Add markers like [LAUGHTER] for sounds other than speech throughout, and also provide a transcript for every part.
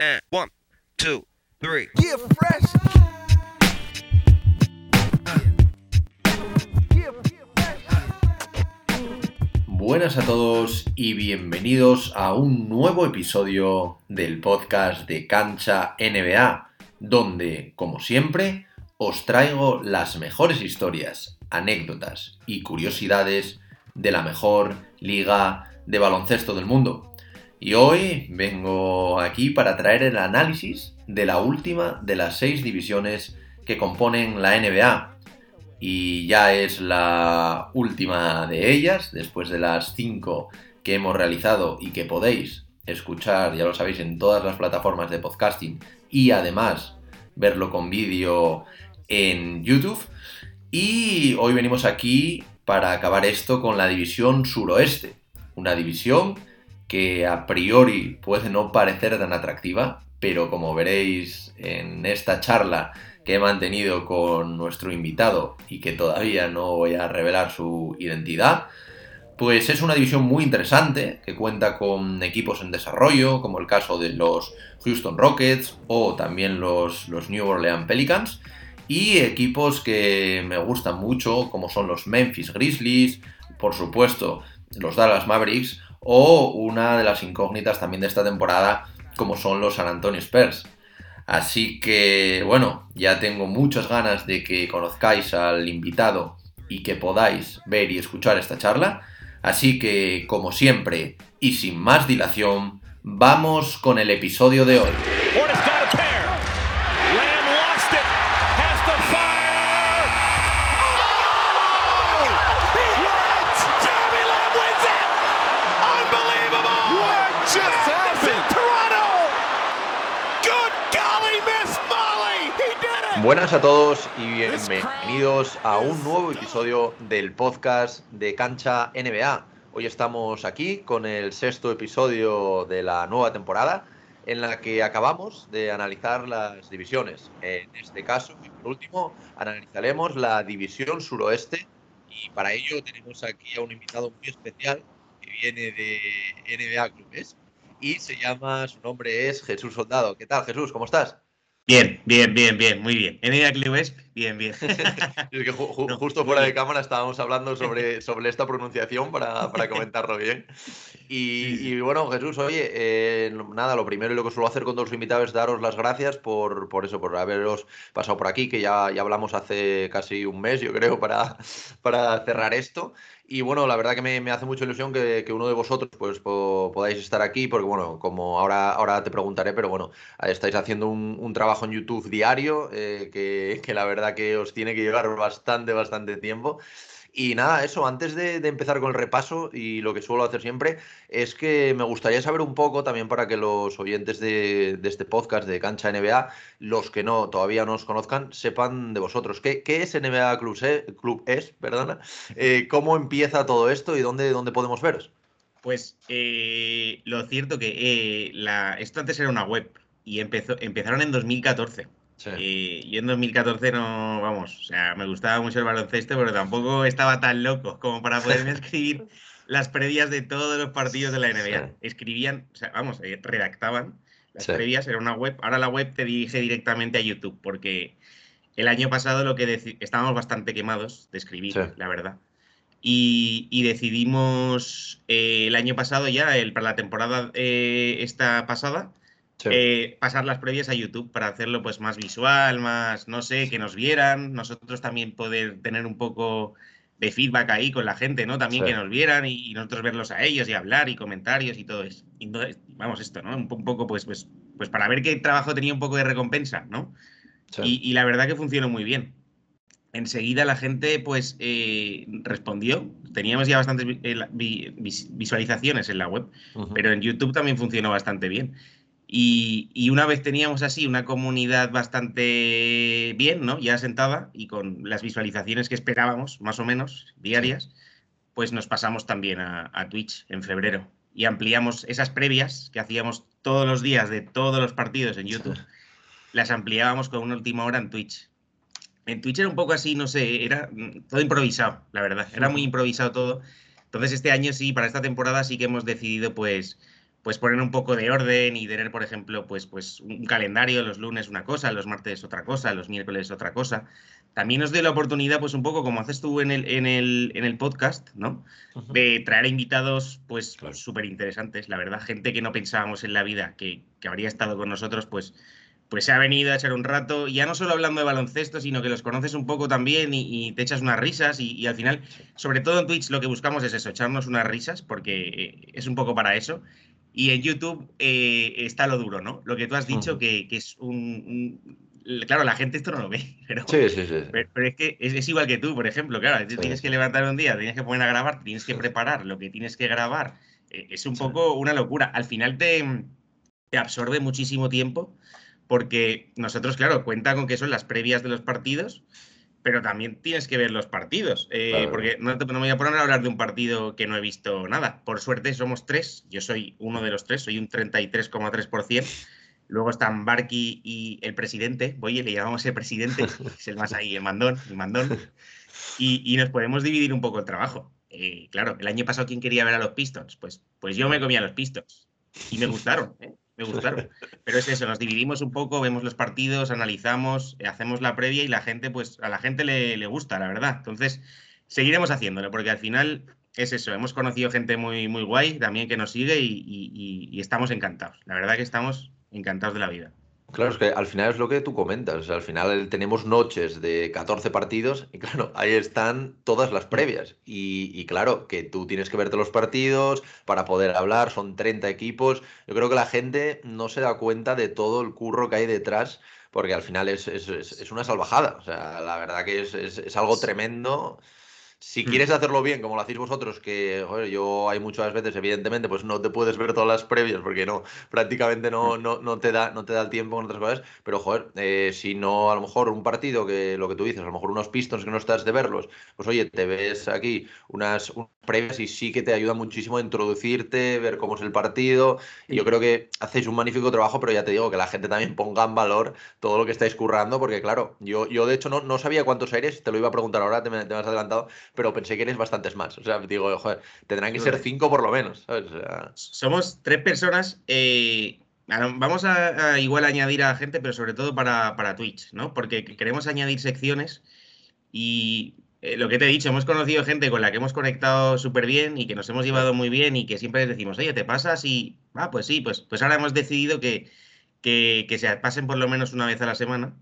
and one, two, three. Yeah, fresh. Buenas a todos y bienvenidos a un nuevo episodio del podcast de Cancha NBA, donde, como siempre, os traigo las mejores historias, anécdotas y curiosidades de la mejor liga de baloncesto del mundo. Y hoy vengo aquí para traer el análisis de la última de las seis divisiones que componen la NBA. Y ya es la última de ellas, después de las cinco que hemos realizado y que podéis escuchar, ya lo sabéis, en todas las plataformas de podcasting y además verlo con vídeo en YouTube. Y hoy venimos aquí para acabar esto con la división suroeste, una división que a priori puede no parecer tan atractiva, pero como veréis en esta charla que he mantenido con nuestro invitado y que todavía no voy a revelar su identidad, pues es una división muy interesante que cuenta con equipos en desarrollo, como el caso de los Houston Rockets o también los, los New Orleans Pelicans, y equipos que me gustan mucho, como son los Memphis Grizzlies, por supuesto, los Dallas Mavericks o una de las incógnitas también de esta temporada como son los San Antonio Spurs. Así que bueno, ya tengo muchas ganas de que conozcáis al invitado y que podáis ver y escuchar esta charla. Así que, como siempre, y sin más dilación, vamos con el episodio de hoy. Buenas a todos y bienvenidos a un nuevo episodio del podcast de Cancha NBA. Hoy estamos aquí con el sexto episodio de la nueva temporada en la que acabamos de analizar las divisiones. En este caso, y por último, analizaremos la división suroeste y para ello tenemos aquí a un invitado muy especial que viene de NBA Clubes y se llama, su nombre es Jesús Soldado. ¿Qué tal Jesús? ¿Cómo estás? Bien, bien, bien, bien, muy bien. En el Clubes, bien, bien. [LAUGHS] es que justo fuera de cámara estábamos hablando sobre, sobre esta pronunciación para, para comentarlo bien. Y, bueno, Jesús, oye, eh, nada, lo primero y lo que suelo hacer con todos los invitados es daros las gracias por, por eso, por haberos pasado por aquí, que ya, ya hablamos hace casi un mes, yo creo, para, para cerrar esto. Y bueno, la verdad que me, hace mucha ilusión que, uno de vosotros pues podáis estar aquí, porque bueno, como ahora, ahora te preguntaré, pero bueno, estáis haciendo un, trabajo en YouTube diario, eh, que, que, la verdad que os tiene que llevar bastante, bastante tiempo. Y nada, eso, antes de, empezar con el repaso y lo que suelo hacer siempre, es que me gustaría saber un poco también para que los oyentes de, este podcast de Cancha NBA, los que no todavía no os conozcan, sepan de vosotros. ¿Qué, es NBA Club, Club es? Perdona, eh, ¿Cómo empieza todo esto y dónde, dónde podemos veros? Pues eh, lo cierto que eh, la, esto antes era una web y empezó, empezaron en 2014. Y yo en 2014 no, vamos, o sea, me gustaba mucho el baloncesto, pero tampoco estaba tan loco como para poderme [LAUGHS] escribir las previas de todos los partidos de la NBA. Escribían, o sea, vamos, eh, redactaban las previas, era una web. Ahora la web te dirige directamente a YouTube, porque el año pasado lo que estábamos bastante quemados de escribir, la verdad. Y, decidimos eh, el año pasado ya, el, para la temporada eh, esta pasada, eh, pasar las previas a YouTube para hacerlo pues más visual, más, no sé, que nos vieran, nosotros también poder tener un poco de feedback ahí con la gente, ¿no? También que nos vieran y, nosotros verlos a ellos y hablar y comentarios y todo eso. vamos, esto, ¿no? Un, poco, pues, pues, pues para ver qué trabajo tenía un poco de recompensa, ¿no? Y, la verdad que funcionó muy bien. Enseguida la gente, pues, eh, respondió. Teníamos ya bastantes eh, visualizaciones en la web, pero en YouTube también funcionó bastante bien. Y, una vez teníamos así una comunidad bastante bien, ¿no? Ya sentada y con las visualizaciones que esperábamos, más o menos, diarias, pues nos pasamos también a, Twitch en febrero y ampliamos esas previas que hacíamos todos los días de todos los partidos en YouTube, [LAUGHS] las ampliábamos con una última hora en Twitch. En Twitch era un poco así, no sé, era todo improvisado, la verdad, era muy improvisado todo. Entonces este año sí, para esta temporada sí que hemos decidido pues pues poner un poco de orden y tener, por ejemplo, pues, pues un calendario, los lunes una cosa, los martes otra cosa, los miércoles otra cosa. También nos dé la oportunidad, pues un poco como haces tú en el, en el, en el podcast, ¿no? De traer invitados, pues súper interesantes, la verdad, gente que no pensábamos en la vida que, que habría estado con nosotros, pues pues se ha venido a echar un rato, ya no solo hablando de baloncesto, sino que los conoces un poco también y, te echas unas risas y, al final, sobre todo en Twitch lo que buscamos es eso, echarnos unas risas, porque eh, es un poco para eso. Y en YouTube eh, está lo duro, ¿no? Lo que tú has dicho, que, es un, Claro, la gente esto no lo ve, [LAUGHS] pero, sí, sí, sí. pero, es que es, igual que tú, por ejemplo, claro, tienes que levantar un día, tienes que poner a grabar, tienes que preparar lo que tienes que grabar, eh, es un poco una locura. Al final te, te absorbe muchísimo tiempo porque nosotros, claro, cuenta con que son las previas de los partidos, pero también tienes que ver los partidos, eh, porque no, me voy a poner a hablar de un partido que no he visto nada. Por suerte somos tres, yo soy uno de los tres, soy un 33,3%. Luego están Barky y el presidente, oye, le llamamos el presidente, [LAUGHS] es el más ahí, el mandón, el mandón. Y, nos podemos dividir un poco el trabajo. Eh, claro, el año pasado, ¿quién quería ver a los Pistons? Pues, pues yo me comía los Pistons y me gustaron. ¿eh? Me gustaron. Pero es eso, nos dividimos un poco, vemos los partidos, analizamos, eh, hacemos la previa y la gente, pues a la gente le, gusta, la verdad. Entonces, seguiremos haciéndolo, porque al final es eso, hemos conocido gente muy, muy guay también que nos sigue y estamos encantados. La verdad que estamos encantados de la vida. Claro, es que al final es lo que tú comentas. al final tenemos noches de 14 partidos y claro, [LAUGHS] ahí están todas las previas. Y, claro, que tú tienes que verte los partidos para poder hablar, son 30 equipos. Yo creo que la gente no se da cuenta de todo el curro que hay detrás, porque al final es, es, una salvajada. O sea, la verdad que es, algo tremendo. Si mm. quieres hacerlo bien, como lo hacéis vosotros, que yo hay muchas veces, evidentemente, pues no te puedes ver todas las previas porque no, prácticamente no, no, no, te, da, no te da el tiempo con otras cosas, pero joder, eh, si no, a lo mejor un partido que lo que tú dices, a lo mejor unos pistons que no estás de verlos, pues oye, te ves aquí unas, previas y sí que te ayuda muchísimo a introducirte, ver cómo es el partido, y yo creo que hacéis un magnífico trabajo, pero ya te digo que la gente también ponga en valor todo lo que estáis currando, porque claro, yo, yo de hecho no, no sabía cuántos aires, te lo iba a preguntar ahora, te me, te me has adelantado, pero pensé que eres bastantes más. O sea, digo, joder, tendrán que ser cinco por lo menos. Somos tres personas. Eh, vamos a, igual añadir a gente, pero sobre todo para, para Twitch, ¿no? Porque queremos añadir secciones y eh, lo que te he dicho, hemos conocido gente con la que hemos conectado súper bien y que nos hemos llevado muy bien y que siempre les decimos, oye, ¿te pasas? Y, ah, pues sí, pues, pues ahora hemos decidido que, que, que se pasen por lo menos una vez a la semana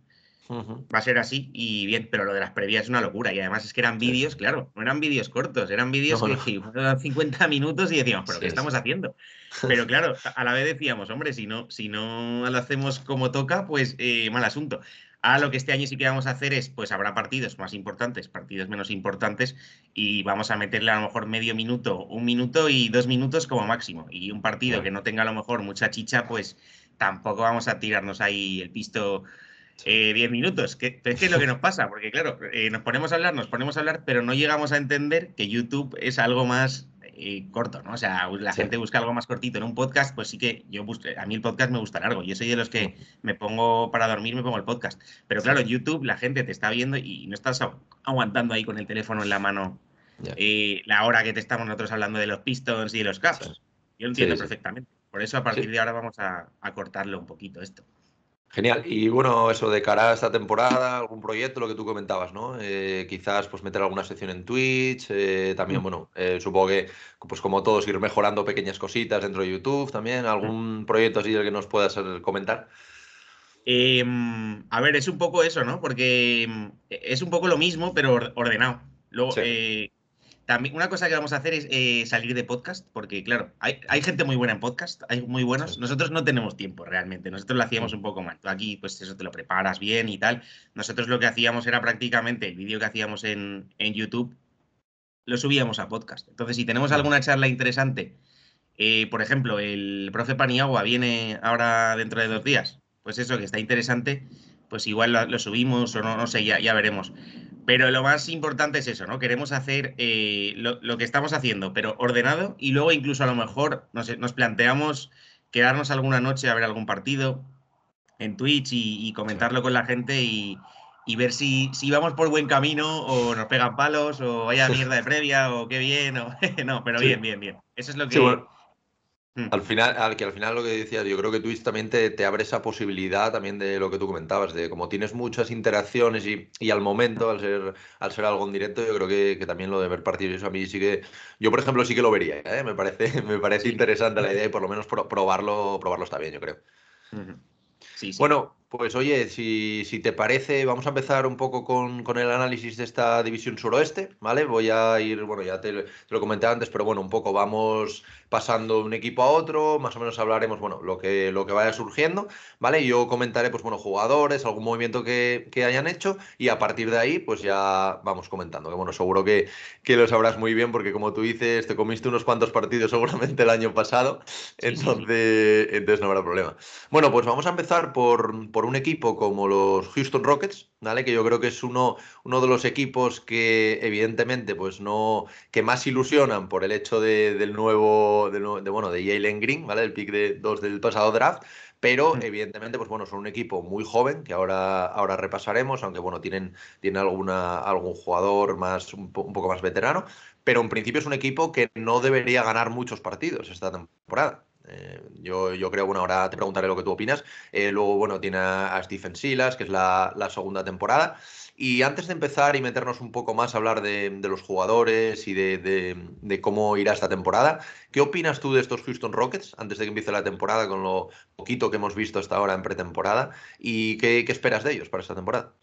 Va a ser así y bien, pero lo de las previas es una locura. Y además es que eran vídeos, claro, no eran vídeos cortos, eran vídeos que eran 50 minutos y decíamos, ¿pero qué estamos haciendo? [LAUGHS] Pero claro, a la vez decíamos, hombre, si no, si no lo hacemos como toca, pues eh, mal asunto. Ahora lo que este año sí que vamos a hacer es, pues habrá partidos más importantes, partidos menos importantes, y vamos a meterle a lo mejor medio minuto, un minuto y dos minutos como máximo. Y un partido que no tenga a lo mejor mucha chicha, pues tampoco vamos a tirarnos ahí el pisto 10 eh, minutos. ¿Qué, es lo que nos pasa? Porque claro, eh, nos ponemos a hablar, nos ponemos a hablar, pero no llegamos a entender que YouTube es algo más eh, corto, ¿no? O sea, la gente busca algo más cortito. En un podcast, pues sí que yo busco, a mí el podcast me gusta largo. Yo soy de los que me pongo para dormir, me pongo el podcast. Pero claro, YouTube la gente te está viendo y no estás aguantando ahí con el teléfono en la mano la hora que te estamos nosotros hablando de los Pistons y de los Caps. Yo lo entiendo perfectamente. Por eso a partir de ahora vamos a, a cortarlo un poquito esto. Genial. Y bueno, eso de cara a esta temporada, algún proyecto, lo que tú comentabas, ¿no? Eh, quizás pues meter alguna sección en Twitch, eh, también, mm. bueno, eh, supongo que, pues como todos, ir mejorando pequeñas cositas dentro de YouTube también. ¿Algún mm. proyecto así del que nos puedas comentar? Em, a ver, es un poco eso, ¿no? Porque em, es un poco lo mismo, pero ordenado. Luego, también una cosa que vamos a hacer es eh, salir de podcast, porque claro, hay, gente muy buena en podcast, hay muy buenos. Nosotros no tenemos tiempo realmente, nosotros lo hacíamos un poco mal. Tú aquí, pues eso te lo preparas bien y tal. Nosotros lo que hacíamos era prácticamente el vídeo que hacíamos en, YouTube, lo subíamos a podcast. Entonces, si tenemos alguna charla interesante, eh, por ejemplo, el profe Paniagua viene ahora dentro de dos días, pues eso que está interesante, pues igual lo, subimos o no, no sé, ya, ya veremos. Pero lo más importante es eso, ¿no? Queremos hacer eh, lo, que estamos haciendo, pero ordenado y luego incluso a lo mejor nos, nos planteamos quedarnos alguna noche a ver algún partido en Twitch y, comentarlo con la gente y, ver si, si, vamos por buen camino o nos pegan palos o vaya [LAUGHS] mierda de previa o qué bien o [LAUGHS] no, pero bien, bien, bien. Eso es lo que... Al final, al que al final lo que decías, yo creo que Twitch también te, abre esa posibilidad también de lo que tú comentabas, de como tienes muchas interacciones y, y al momento, al ser, al ser algo en directo, yo creo que, también lo de ver partidos, eso a mí sí que, yo por ejemplo sí que lo vería, ¿eh? me parece, [LAUGHS] me parece interesante la idea y [LAUGHS] por lo menos probarlo, probarlo está bien, yo creo. sí, sí. Bueno, pues oye, si, si, te parece, vamos a empezar un poco con, con, el análisis de esta división suroeste, ¿vale? Voy a ir, bueno, ya te, te, lo comenté antes, pero bueno, un poco vamos pasando de un equipo a otro, más o menos hablaremos, bueno, lo que, lo que vaya surgiendo, ¿vale? Yo comentaré, pues bueno, jugadores, algún movimiento que, que, hayan hecho y a partir de ahí, pues ya vamos comentando, que bueno, seguro que, que, lo sabrás muy bien porque como tú dices, te comiste unos cuantos partidos [LAUGHS] seguramente el año pasado, entonces, entonces no habrá problema. Bueno, pues vamos a empezar por por un equipo como los Houston Rockets, ¿vale? Que yo creo que es uno, uno de los equipos que evidentemente pues no que más ilusionan por el hecho de, del nuevo de, bueno, de Jalen Green, ¿vale? El pick de dos del pasado draft, pero mm. evidentemente pues bueno, son un equipo muy joven que ahora ahora repasaremos, aunque bueno, tienen tienen alguna algún jugador más un, un poco más veterano, pero en principio es un equipo que no debería ganar muchos partidos esta temporada. Eh, yo, yo, creo, bueno, ahora te preguntaré lo que tú opinas. Eh, luego, bueno, tiene a Stephen Silas, que es la, segunda temporada. Y antes de empezar y meternos un poco más a hablar de, los jugadores y de, cómo irá esta temporada, ¿qué opinas tú de estos Houston Rockets antes de que empiece la temporada con lo poquito que hemos visto hasta ahora en pretemporada? ¿Y qué esperas de ellos para esta temporada?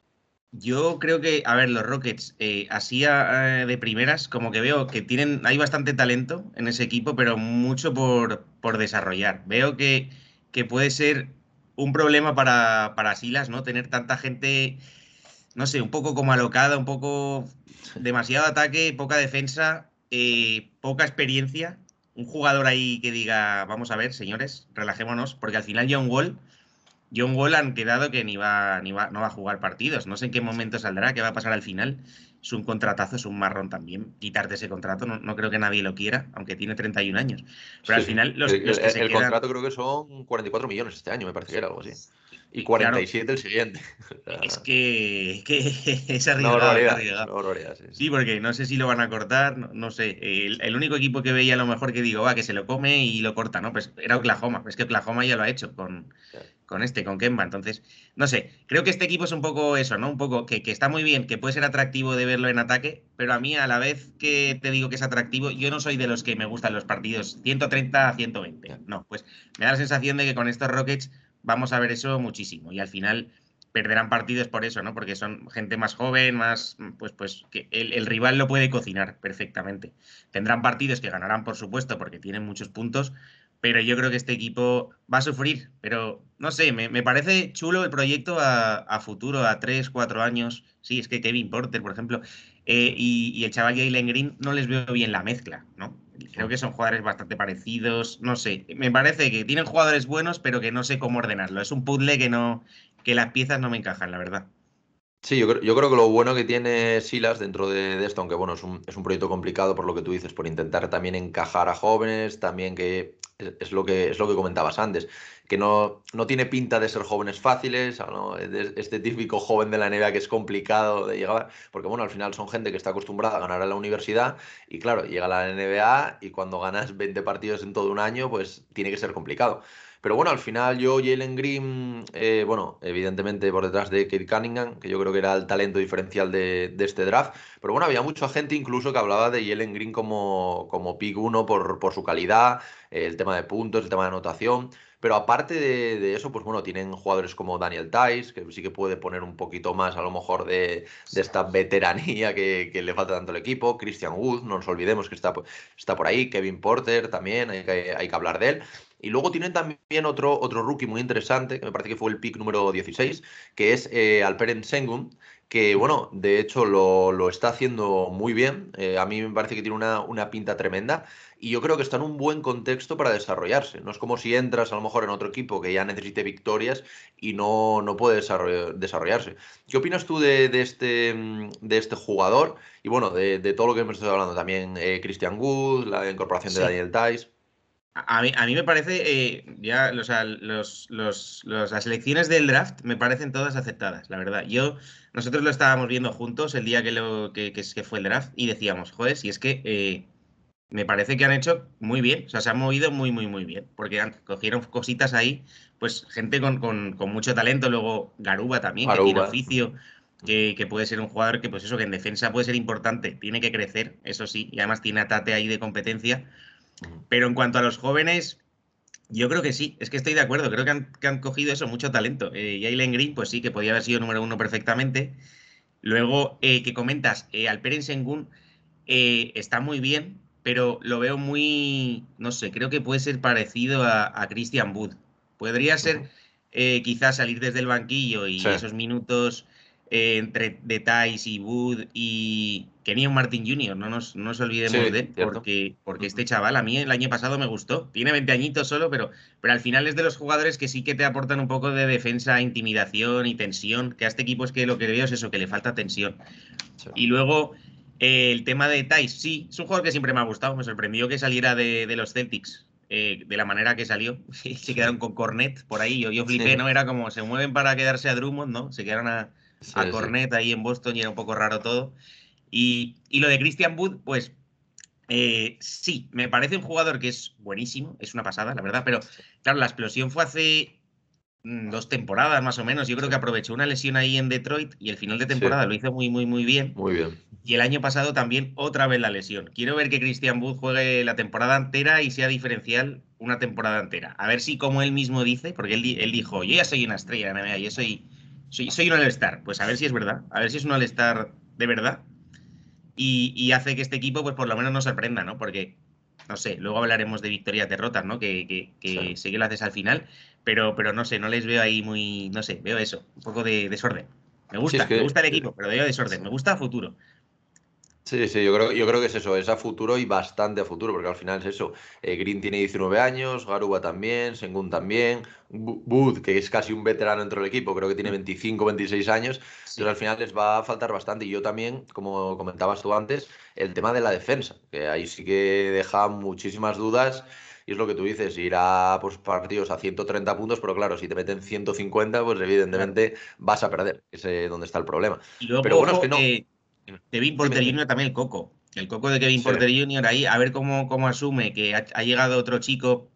Yo creo que, a ver, los Rockets, eh, así de primeras, como que veo que tienen, hay bastante talento en ese equipo, pero mucho por, por desarrollar. Veo que, que, puede ser un problema para, para Silas, ¿no? Tener tanta gente, no sé, un poco como alocada, un poco demasiado ataque, poca defensa, eh, poca experiencia. Un jugador ahí que diga, vamos a ver, señores, relajémonos, porque al final un gol John Wall han quedado que ni va, ni va, no va a jugar partidos. No sé en qué momento saldrá, qué va a pasar al final. Es un contratazo, es un marrón también. Quitarte ese contrato, no, creo que nadie lo quiera, aunque tiene 31 años. Pero al final, los, el, el contrato creo que son 44 millones este año, me parece que era algo así. Y 47 el siguiente. [LAUGHS] es que, es [LAUGHS] arriesgado. sí, porque no sé si lo van a cortar, no, sé. El, único equipo que veía a lo mejor que digo, va, que se lo come y lo corta, ¿no? Pues era Oklahoma. Es que Oklahoma ya lo ha hecho con, con este, con Kemba. Entonces, no sé, creo que este equipo es un poco eso, ¿no? Un poco que, está muy bien, que puede ser atractivo de verlo en ataque, pero a mí a la vez que te digo que es atractivo, yo no soy de los que me gustan los partidos 130 a 120. No, pues me da la sensación de que con estos Rockets vamos a ver eso muchísimo y al final perderán partidos por eso, ¿no? Porque son gente más joven, más, pues, pues, que el, rival lo puede cocinar perfectamente. Tendrán partidos que ganarán, por supuesto, porque tienen muchos puntos, pero yo creo que este equipo va a sufrir. Pero no sé, me, parece chulo el proyecto a, futuro, a 3, 4 años. Sí, es que Kevin Porter, por ejemplo, eh, y, el chaval Jalen Green no les veo bien la mezcla, ¿no? Creo que son jugadores bastante parecidos, no sé. Me parece que tienen jugadores buenos, pero que no sé cómo ordenarlo. Es un puzzle que no, que las piezas no me encajan, la verdad. Sí, yo creo, yo creo que lo bueno que tiene Silas dentro de, esto, aunque bueno, es un, es un, proyecto complicado por lo que tú dices, por intentar también encajar a jóvenes, también que es, lo que es lo que comentabas antes, que no, no tiene pinta de ser jóvenes fáciles, este típico joven de la NBA que es complicado de llegar, porque bueno, al final son gente que está acostumbrada a ganar a la universidad y claro, llega a la NBA y cuando ganas 20 partidos en todo un año, pues tiene que ser complicado. Pero bueno, al final yo, Jalen Green, eh, bueno, evidentemente por detrás de Kate Cunningham, que yo creo que era el talento diferencial de, este draft. Pero bueno, había mucha gente incluso que hablaba de Jalen Green como, como pick 1 por, por su calidad, el tema de puntos, el tema de anotación. Pero aparte de, eso, pues bueno, tienen jugadores como Daniel Tice, que sí que puede poner un poquito más a lo mejor de, esta veteranía que, le falta tanto al equipo. Christian Wood, no nos olvidemos que está, está por ahí. Kevin Porter también, hay que, hay que hablar de él. Y luego tienen también otro, otro rookie muy interesante, que me parece que fue el pick número 16, que es eh, Alperen Sengun, que bueno, de hecho lo, está haciendo muy bien. Eh, a mí me parece que tiene una, una, pinta tremenda y yo creo que está en un buen contexto para desarrollarse. No es como si entras a lo mejor en otro equipo que ya necesite victorias y no, no puede desarrollarse. ¿Qué opinas tú de, este, de este jugador? Y bueno, de, todo lo que hemos estado hablando también, eh, Christian Wood, la incorporación de Daniel Tice. A mí, a mí, me parece, eh, ya, o sea, los, los, las elecciones del draft me parecen todas aceptadas, la verdad. Yo, nosotros lo estábamos viendo juntos el día que, lo, que, que, fue el draft y decíamos, joder, si es que eh, me parece que han hecho muy bien, o sea, se han movido muy, muy, muy bien, porque han, cogieron cositas ahí, pues gente con, mucho talento, luego Garuba también, que tiene oficio, que, puede ser un jugador que, pues eso, que en defensa puede ser importante, tiene que crecer, eso sí, y además tiene a Tate ahí de competencia, pero en cuanto a los jóvenes, yo creo que sí, es que estoy de acuerdo, creo que han, cogido eso, mucho talento. Eh, Jalen Green, pues sí, que podía haber sido número uno perfectamente. Luego, eh, que comentas, eh, Alperen Sengun eh, está muy bien, pero lo veo muy, no sé, creo que puede ser parecido a, Christian Wood. Podría ser quizás salir desde el banquillo y esos minutos eh, entre detalles y Wood y Kenyon Martin Jr., no nos, no olvidemos de él, porque, porque este chaval a mí el año pasado me gustó. Tiene 20 añitos solo, pero, pero al final es de los jugadores que sí que te aportan un poco de defensa, intimidación y tensión, que a este equipo es que lo que veo es eso, que le falta tensión. Y luego el tema de Thais, sí, es un jugador que siempre me ha gustado. Me sorprendió que saliera de, los Celtics eh, de la manera que salió. [LAUGHS] se quedaron con Cornet por ahí. Yo, yo flipé, ¿no? Era como se mueven para quedarse a Drummond, ¿no? Se quedaron a, Cornet ahí en Boston y era un poco raro todo. Y, lo de Christian Wood, pues eh, sí, me parece un jugador que es buenísimo, es una pasada, la verdad, pero claro, la explosión fue hace mm, dos temporadas más o menos. Yo creo que aprovechó una lesión ahí en Detroit y el final de temporada lo hizo muy, muy, muy bien. Muy bien. Y el año pasado también otra vez la lesión. Quiero ver que Christian Wood juegue la temporada entera y sea diferencial una temporada entera. A ver si, como él mismo dice, porque él, él dijo, yo ya soy una estrella yo soy, soy, soy un All-Star. Pues a ver si es verdad, a ver si es un All-Star de verdad. Y, hace que este equipo, pues por lo menos nos sorprenda, ¿no? Porque, no sé, luego hablaremos de victorias, derrotas, ¿no? Que, que, que sé que lo haces al final, pero, pero no sé, no les veo ahí muy, no sé, veo eso, un poco de desorden. Me gusta, me gusta el equipo, pero veo desorden, me gusta a futuro. Sí, sí, yo creo, yo creo que es eso, es a futuro y bastante a futuro, porque al final es eso. Eh, Green tiene 19 años, Garuba también, Sengun también, Booth, que es casi un veterano dentro del equipo, creo que tiene 25, 26 años, entonces al final les va a faltar bastante. Y yo también, como comentabas tú antes, el tema de la defensa, que ahí sí que deja muchísimas dudas. Y es lo que tú dices, ir a pues, partidos a 130 puntos, pero claro, si te meten 150, pues evidentemente vas a perder. Ese es donde está el problema. pero bueno, es que no. Kevin Porter Jr. también el coco. El coco de Kevin Porter Jr. ahí, a ver cómo, cómo asume que ha, llegado otro chico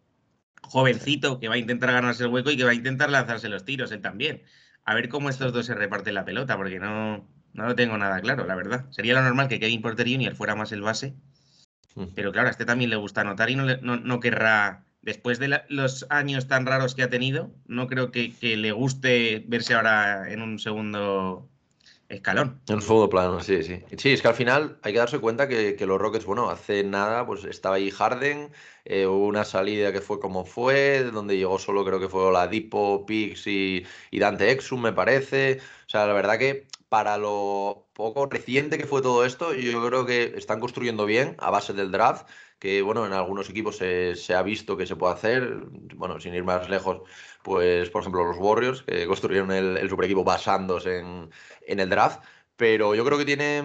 jovencito que va a intentar ganarse el hueco y que va a intentar lanzarse los tiros, él también. A ver cómo estos dos se reparten la pelota, porque no, no lo tengo nada claro, la verdad. Sería lo normal que Kevin Porter Jr. fuera más el base, mm. pero claro, a este también le gusta anotar y no, no, querrá, después de los años tan raros que ha tenido, no creo que, que, le guste verse ahora en un segundo escalón. En segundo plano, sí, sí. Sí, es que al final hay que darse cuenta que, los Rockets, bueno, hace nada, pues estaba ahí Harden, eh, hubo una salida que fue como fue, donde llegó solo creo que fue la Dipo, Pix y, Dante Exum, me parece. O sea, la verdad que para lo poco reciente que fue todo esto, yo creo que están construyendo bien a base del draft que bueno, en algunos equipos se, se, ha visto que se puede hacer, bueno, sin ir más lejos, pues por ejemplo los Warriors, que [LAUGHS] construyeron el, el super equipo basándose en, en el draft, pero yo creo que tiene,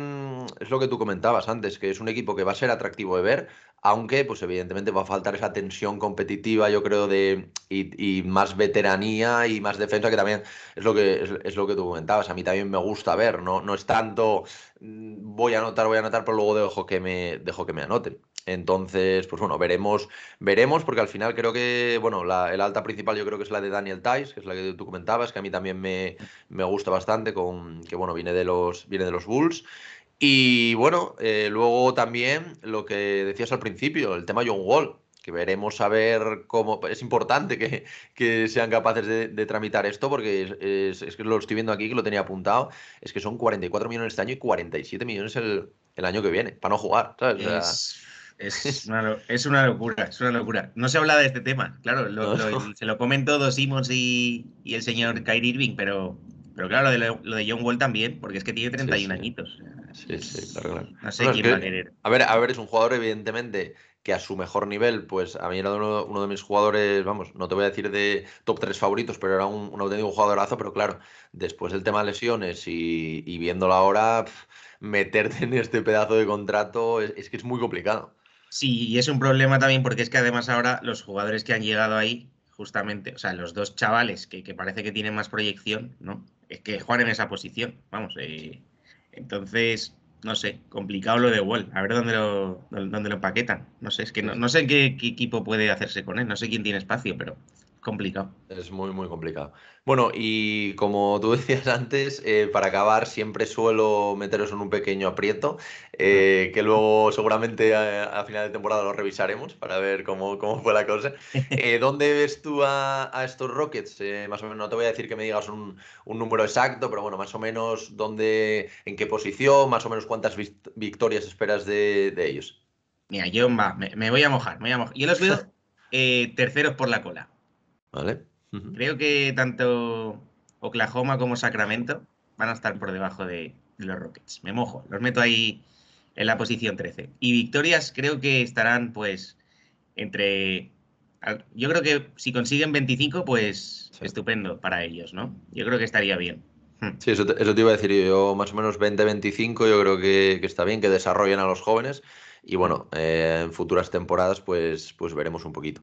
es lo que tú comentabas antes, que es un equipo que va a ser atractivo de ver, aunque pues evidentemente va a faltar esa tensión competitiva, yo creo, de y, más veteranía y más defensa, que también es lo que, es, lo que tú comentabas, a mí también me gusta ver, no, no es tanto mm, voy a anotar, voy a anotar, pero luego dejo que me, dejo que me anoten. Entonces, pues bueno, veremos, veremos, porque al final creo que, bueno, la, el alta principal yo creo que es la de Daniel Tice, que es la que tú comentabas, que a mí también me, me gusta bastante, con, que bueno, viene de los, viene de los Bulls. Y bueno, eh, luego también lo que decías al principio, el tema John Wall, que veremos a ver cómo. Es importante que, que sean capaces de, tramitar esto, porque es, es, que lo estoy viendo aquí, que lo tenía apuntado, es que son 44 millones este año y 47 millones el, el año que viene, para no jugar, ¿sabes? Es [LAUGHS] una, es una, locura, es una locura. No se habla de este tema, claro, se lo comen todos Simmons y, y, el señor Kyrie Irving, pero, pero claro, lo de, John Wall también, porque es que tiene 31 añitos. Sí, sí, claro, claro. No sé quién va a querer. A ver, a ver, es un jugador, evidentemente, que a su mejor nivel, pues a mí era uno, uno, de mis jugadores, vamos, no te voy a decir de top 3 favoritos, pero era un, un auténtico jugadorazo, pero claro, después del tema de lesiones y, y viéndolo ahora, meterte en este pedazo de contrato es que es muy complicado. Sí, y es un problema también porque es que además ahora los jugadores que han llegado ahí, justamente, o sea, los dos chavales que, parece que tienen más proyección, ¿no? Es que juegan en esa posición, vamos. Eh, entonces, no sé, complicado lo de Wall. A ver dónde lo, dónde lo empaquetan. No sé, es que no, sé qué, qué, equipo puede hacerse con él. No sé quién tiene espacio, pero complicado. Es muy, muy complicado. Bueno, y como tú [LAUGHS] decías antes, eh, para acabar siempre suelo meteros en un pequeño aprieto, eh, que luego seguramente a, final de temporada lo revisaremos para ver cómo, cómo fue la cosa. [LAUGHS] Eh, ¿Dónde ves tú a, estos Rockets? más o menos, no te voy a decir que me digas un, número exacto, pero bueno, más o menos dónde, en qué posición, más o menos cuántas victorias esperas de, ellos. Mira, yo me, voy a mojar, me voy a mojar. Yo los veo [LAUGHS] terceros por la cola. Creo que tanto Oklahoma como Sacramento van a estar por debajo de, los Rockets. Me mojo, los meto ahí en la posición 13. Y victorias creo que estarán pues entre... Yo creo que si consiguen 25, pues estupendo para ellos, ¿no? Yo creo que estaría bien. Hmm. Sí, eso te, iba a decir yo, más o menos 20-25 yo creo que, está bien, que desarrollen a los jóvenes y bueno, eh, en futuras temporadas pues, pues veremos un poquito.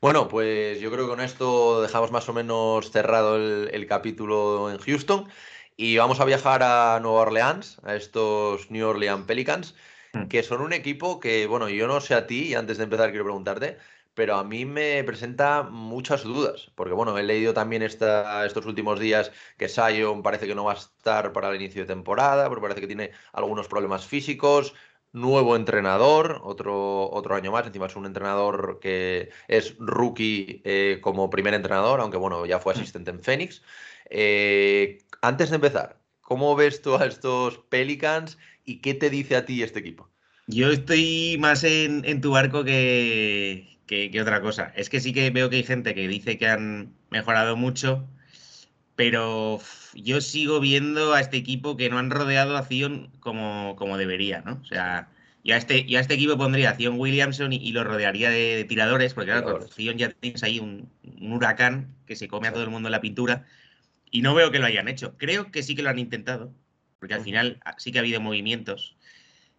Bueno, pues yo creo que con esto dejamos más o menos cerrado el, capítulo en Houston y vamos a viajar a Nueva Orleans, a estos New Orleans Pelicans, hmm. que son un equipo que, bueno, yo no sé a ti, y antes de empezar quiero preguntarte, pero a mí me presenta muchas dudas, porque bueno, he leído también esta, estos últimos días que Sion parece que no va a estar para el inicio de temporada, porque parece que tiene algunos problemas físicos, nuevo entrenador, otro, otro año más. Encima es un entrenador que es rookie eh, como primer entrenador, aunque bueno, ya fue mm. asistente en Phoenix. Eh, antes de empezar, ¿cómo ves tú a estos Pelicans y qué te dice a ti este equipo? Yo estoy más en, tu barco que, que, otra cosa. Es que sí que veo que hay gente que dice que han mejorado mucho, pero yo sigo viendo a este equipo que no han rodeado a Zion como, como debería, ¿no? O sea, yo a este, yo este equipo pondría a Zion Williamson y, lo rodearía de, tiradores, porque claro, con Zion ya tienes ahí un, huracán que se come a todo el mundo en la pintura, y no veo que lo hayan hecho. Creo que sí que lo han intentado, porque al final sí que ha habido movimientos.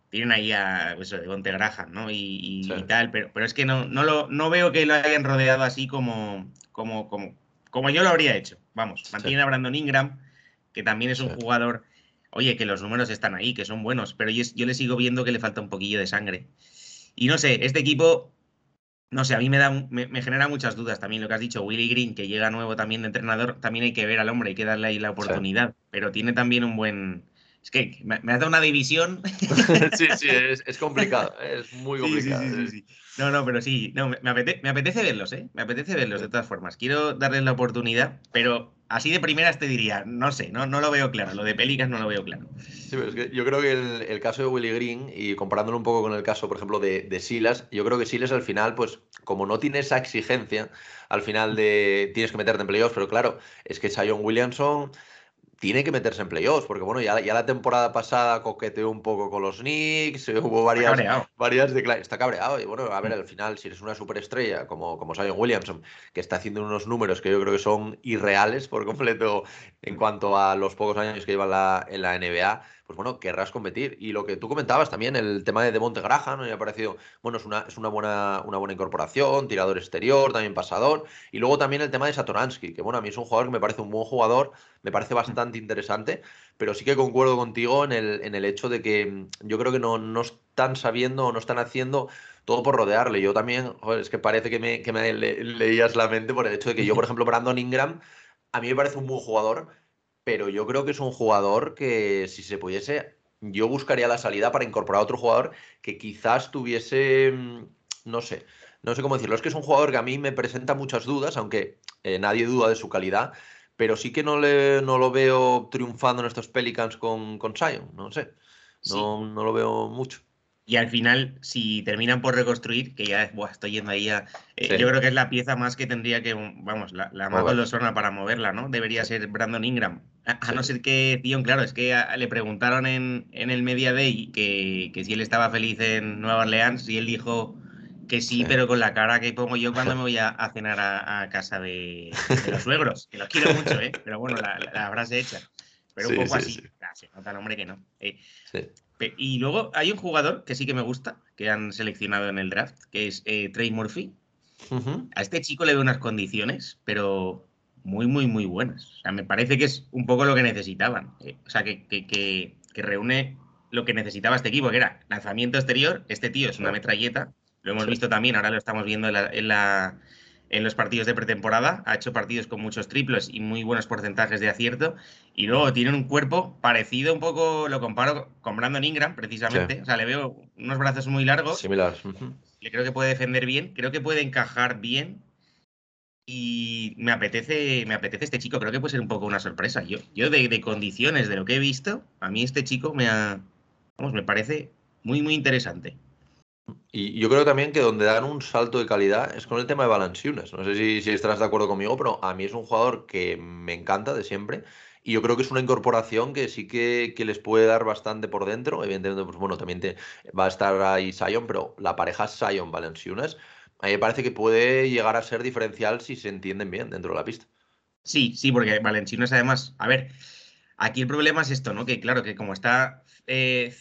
Tienen ahí a pues eso, de Bonte Graham, ¿no? Y, tal, pero, pero es que no, no, lo, no veo que lo hayan rodeado así como, como, como, como yo lo habría hecho. Vamos, mantiene a Brandon Ingram, que también es un jugador, oye, que los números están ahí, que son buenos, pero yo, le sigo viendo que le falta un poquillo de sangre. Y no sé, este equipo, no sé, a mí me, da, me, genera muchas dudas también lo que has dicho, Willy Green, que llega nuevo también de entrenador, también hay que ver al hombre, hay que darle ahí la oportunidad, pero tiene también un buen... Es que me, me ha dado una división. [LAUGHS] sí, sí, es, complicado, es muy complicado. sí, sí, sí. No, no, pero sí, no, me, apetece, verlos, ¿eh? Me apetece verlos de todas formas. Quiero darles la oportunidad, pero así de primeras te diría, no sé, no, no lo veo claro. Lo de Pelicas no lo veo claro. Sí, pero es que yo creo que el, caso de Willy Green, y comparándolo un poco con el caso, por ejemplo, de, de, Silas, yo creo que Silas al final, pues, como no tiene esa exigencia, al final de tienes que meterte en playoffs, pero claro, es que Sion Williamson tiene que meterse en playoffs, porque bueno, ya, ya la temporada pasada coqueteó un poco con los Knicks, [LAUGHS] hubo varias, varias Está cabreado, y bueno, a ver, mm. al final, si eres una superestrella como, como Zion Williamson, que está haciendo unos números que yo creo que son irreales por completo en cuanto a los pocos años que lleva la, en la NBA, pues bueno, querrás competir. Y lo que tú comentabas también, el tema de Monte Graham, me ha parecido, bueno, es una, es una, buena, una buena incorporación, tirador exterior, también pasador. Y luego también el tema de Satoransky, que bueno, a mí es un jugador que me parece un buen jugador, me parece bastante interesante, pero sí que concuerdo contigo en el, en el hecho de que mm, yo creo que no, no están sabiendo o no están haciendo todo por rodearle. Yo también, joder, es que parece que me, que me leías la mente por el hecho de que yo, por [LAUGHS] ejemplo, Brandon Ingram, a mí me parece un buen jugador, pero yo creo que es un jugador que si se pudiese, yo buscaría la salida para incorporar a otro jugador que quizás tuviese, mm, no sé, no sé cómo decirlo, es que es un jugador que a mí me presenta muchas dudas, aunque eh, nadie duda de su calidad, pero sí que no, le, no lo veo triunfando en estos Pelicans con, con Zion, no sé, no, no lo veo mucho. Y al final, si terminan por reconstruir, que ya estoy yendo ahí a. Eh, yo creo que es la pieza más que tendría que. Vamos, la, la más dolorosa para moverla, ¿no? Debería ser Brandon Ingram. A, no ser que Dion, claro, es que le preguntaron en, en, el Media Day que, que, si él estaba feliz en Nueva Orleans y él dijo que sí, pero con la cara que pongo yo cuando [LAUGHS] me voy a, cenar a, casa de, los suegros, que los quiero mucho, ¿eh? Pero bueno, la, la frase hecha. Pero un poco así. Ah, se nota el hombre que no. Eh, y luego hay un jugador que sí que me gusta, que han seleccionado en el draft, que es eh, Trey Murphy. A este chico le veo unas condiciones, pero muy, muy, muy buenas. O sea, me parece que es un poco lo que necesitaban. Eh, o sea, que, que, que, reúne lo que necesitaba este equipo, que era lanzamiento exterior. Este tío es una metralleta. Lo hemos visto también, ahora lo estamos viendo en, la, en, los partidos de pretemporada. Ha hecho partidos con muchos triples y muy buenos porcentajes de acierto. Y luego tiene un cuerpo parecido un poco, lo comparo con Brandon Ingram, precisamente. O sea, le veo unos brazos muy largos. Similar. Le creo que puede defender bien, creo que puede encajar bien y me apetece, me apetece este chico, creo que puede ser un poco una sorpresa. Yo, yo de, condiciones, de lo que he visto, a mí este chico me ha, vamos, me parece muy, muy interesante. Y yo creo también que donde dan un salto de calidad es con el tema de Valanciunas. No sé si, si estarás de acuerdo conmigo, pero a mí es un jugador que me encanta de siempre. Y yo creo que es una incorporación que sí que, que les puede dar bastante por dentro. Evidentemente, pues bueno, también te, va a estar ahí Sion, pero la pareja Sion-Valanciunas a mí me parece que puede llegar a ser diferencial si se entienden bien dentro de la pista. Sí, sí, porque Valenciunas además, a ver, aquí el problema es esto, ¿no? Que claro, que como está eh,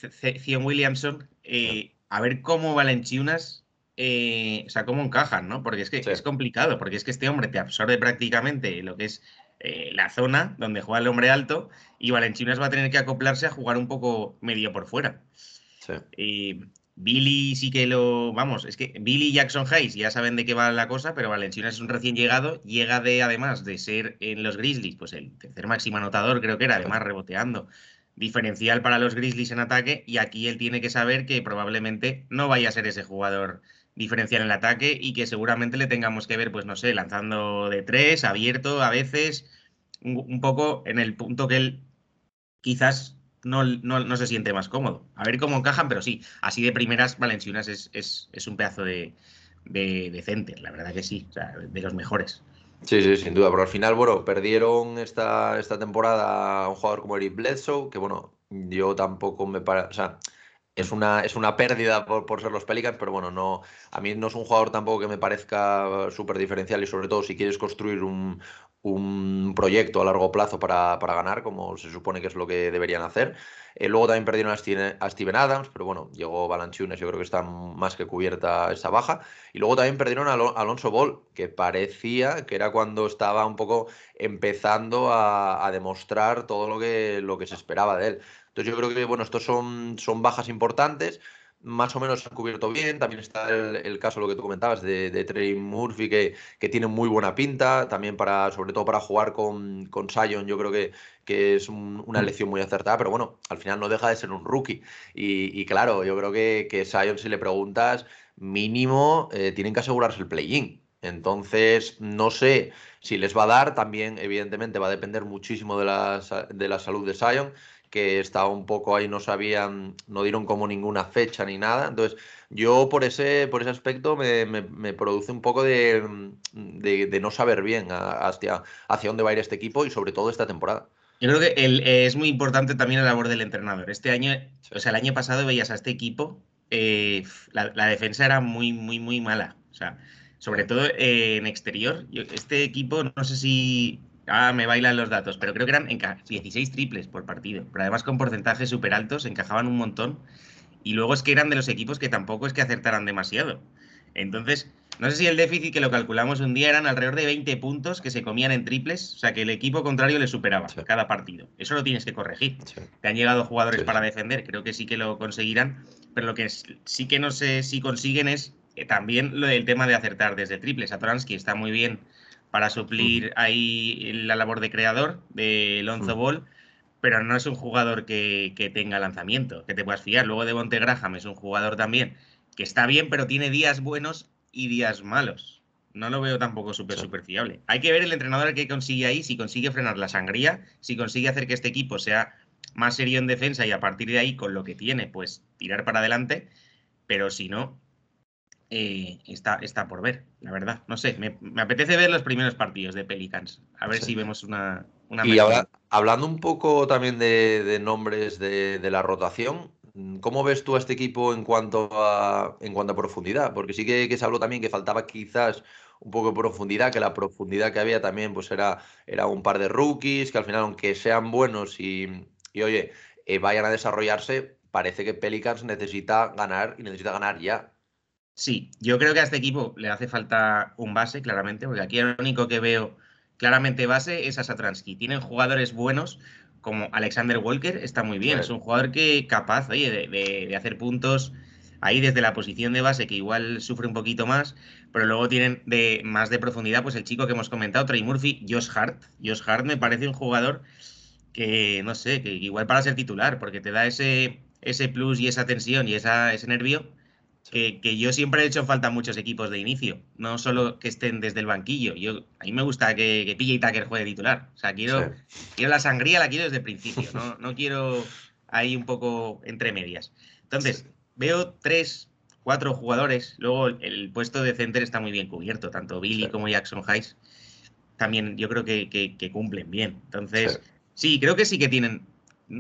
Williamson, eh, a ver cómo Valenciunas, eh, o sea, cómo encajan, ¿no? Porque es que es complicado, porque es que este hombre te absorbe prácticamente lo que es eh, la zona donde juega el hombre alto y Valenciunas va a tener que acoplarse a jugar un poco medio por fuera. Sí. Billy sí que lo. Vamos, es que Billy y Jackson Hayes ya saben de qué va la cosa, pero Valenciunas es un recién llegado. Llega de, además de ser en los Grizzlies, pues el tercer máximo anotador, creo que era, además reboteando. Diferencial para los Grizzlies en ataque. Y aquí él tiene que saber que probablemente no vaya a ser ese jugador diferencial en ataque y que seguramente le tengamos que ver, pues no sé, lanzando de tres, abierto a veces, un poco en el punto que él quizás no, se siente más cómodo. A ver cómo encajan, pero sí, así de primeras, Valenciunas es, es, un pedazo de, de, center, la verdad que sí, de los mejores. Sí, sí, sin duda, pero al final, bueno, perdieron esta, esta temporada a un jugador como Eric Bledsoe, que bueno, yo tampoco me parece, o sea, es una, es una pérdida por, por, ser los Pelicans, pero bueno, no, a mí no es un jugador tampoco que me parezca súper diferencial y sobre todo si quieres construir un, un proyecto a largo plazo para, ganar, como se supone que es lo que deberían hacer. Eh, luego también perdieron a Steven, Adams, pero bueno, llegó Balanchunes, yo creo que está más que cubierta esa baja. Y luego también perdieron a Alonso Ball, que parecía que era cuando estaba un poco empezando a, demostrar todo lo que, lo que se esperaba de él. Entonces yo creo que, bueno, estos son, son bajas importantes más o menos se han cubierto bien. También está el, caso, lo que tú comentabas, de, de Trey Murphy, que, que, tiene muy buena pinta. También para, sobre todo para jugar con, con Sion, yo creo que, que es una mm. elección muy acertada, pero bueno, al final no deja de ser un rookie. Y, claro, yo creo que, que Sion, si le preguntas, mínimo eh, tienen que asegurarse el play-in. Entonces, no sé si les va a dar, también evidentemente va a depender muchísimo de la, de la salud de Sion que estaba un poco ahí, no sabían, no dieron como ninguna fecha ni nada. Entonces, yo por ese, por ese aspecto me, produce un poco de, no saber bien hacia, hacia dónde va a ir este equipo y sobre todo esta temporada. Yo creo que es muy importante también la labor del entrenador. Este año, o sea, el año pasado veías a este equipo, eh, la, defensa era muy, muy, muy mala. O sea, sobre todo en exterior. este equipo, no sé si Ah, me bailan los datos, pero creo que eran 16 triples por partido, pero además con porcentajes súper altos, encajaban un montón. Y luego es que eran de los equipos que tampoco es que acertaran demasiado. Entonces, no sé si el déficit que lo calculamos un día eran alrededor de 20 puntos que se comían en triples, o sea que el equipo contrario le superaba cada partido. Eso lo tienes que corregir. Te han llegado jugadores para defender, creo que sí que lo conseguirán, pero lo que sí que no sé si consiguen es eh, también lo del tema de acertar desde triples. A Toransky está muy bien para suplir ahí la labor de creador de Lonzo Ball, pero no es un jugador que, tenga lanzamiento, que te puedas fiar. Luego de Monte Graham es un jugador también que está bien, pero tiene días buenos y días malos. No lo veo tampoco súper, súper fiable. Hay que ver el entrenador que consigue ahí, si consigue frenar la sangría, si consigue hacer que este equipo sea más serio en defensa y a partir de ahí, con lo que tiene, pues tirar para adelante. Pero si no, eh, está, está por ver, la verdad. No sé, me, apetece ver los primeros partidos de Pelicans, a ver si vemos una... una y hablando un poco también de, nombres de, la rotación, ¿cómo ves tú a este equipo en cuanto a, en cuanto a profundidad? Porque sí que, se habló también que faltaba quizás un poco de profundidad, que la profundidad que había también pues era, era un par de rookies, que al final aunque sean buenos y, oye, eh, vayan a desarrollarse, parece que Pelicans necesita ganar y necesita ganar ya. Sí, yo creo que a este equipo le hace falta un base, claramente, porque aquí el único que veo claramente base es a Satransky. Tienen jugadores buenos como Alexander Walker está muy bien. Es un jugador que capaz, oye, de, hacer puntos ahí desde la posición de base, que igual sufre un poquito más, pero luego tienen de más de profundidad, pues el chico que hemos comentado, Trey Murphy, Josh Hart. Josh Hart me parece un jugador que, no sé, que igual para ser titular, porque te da ese, ese plus y esa tensión y esa, ese nervio que, yo siempre he hecho falta muchos equipos de inicio, no solo que estén desde el banquillo. Yo, a mí me gusta que, que PJ Tucker juegue titular. O sea, quiero, quiero la sangría, la quiero desde el principio, no, no quiero ahí un poco entre medias. Entonces, veo tres, cuatro jugadores, luego el, puesto de center está muy bien cubierto, tanto Billy como Jackson Hayes también yo creo que, que cumplen bien. Entonces, sí, creo que sí que tienen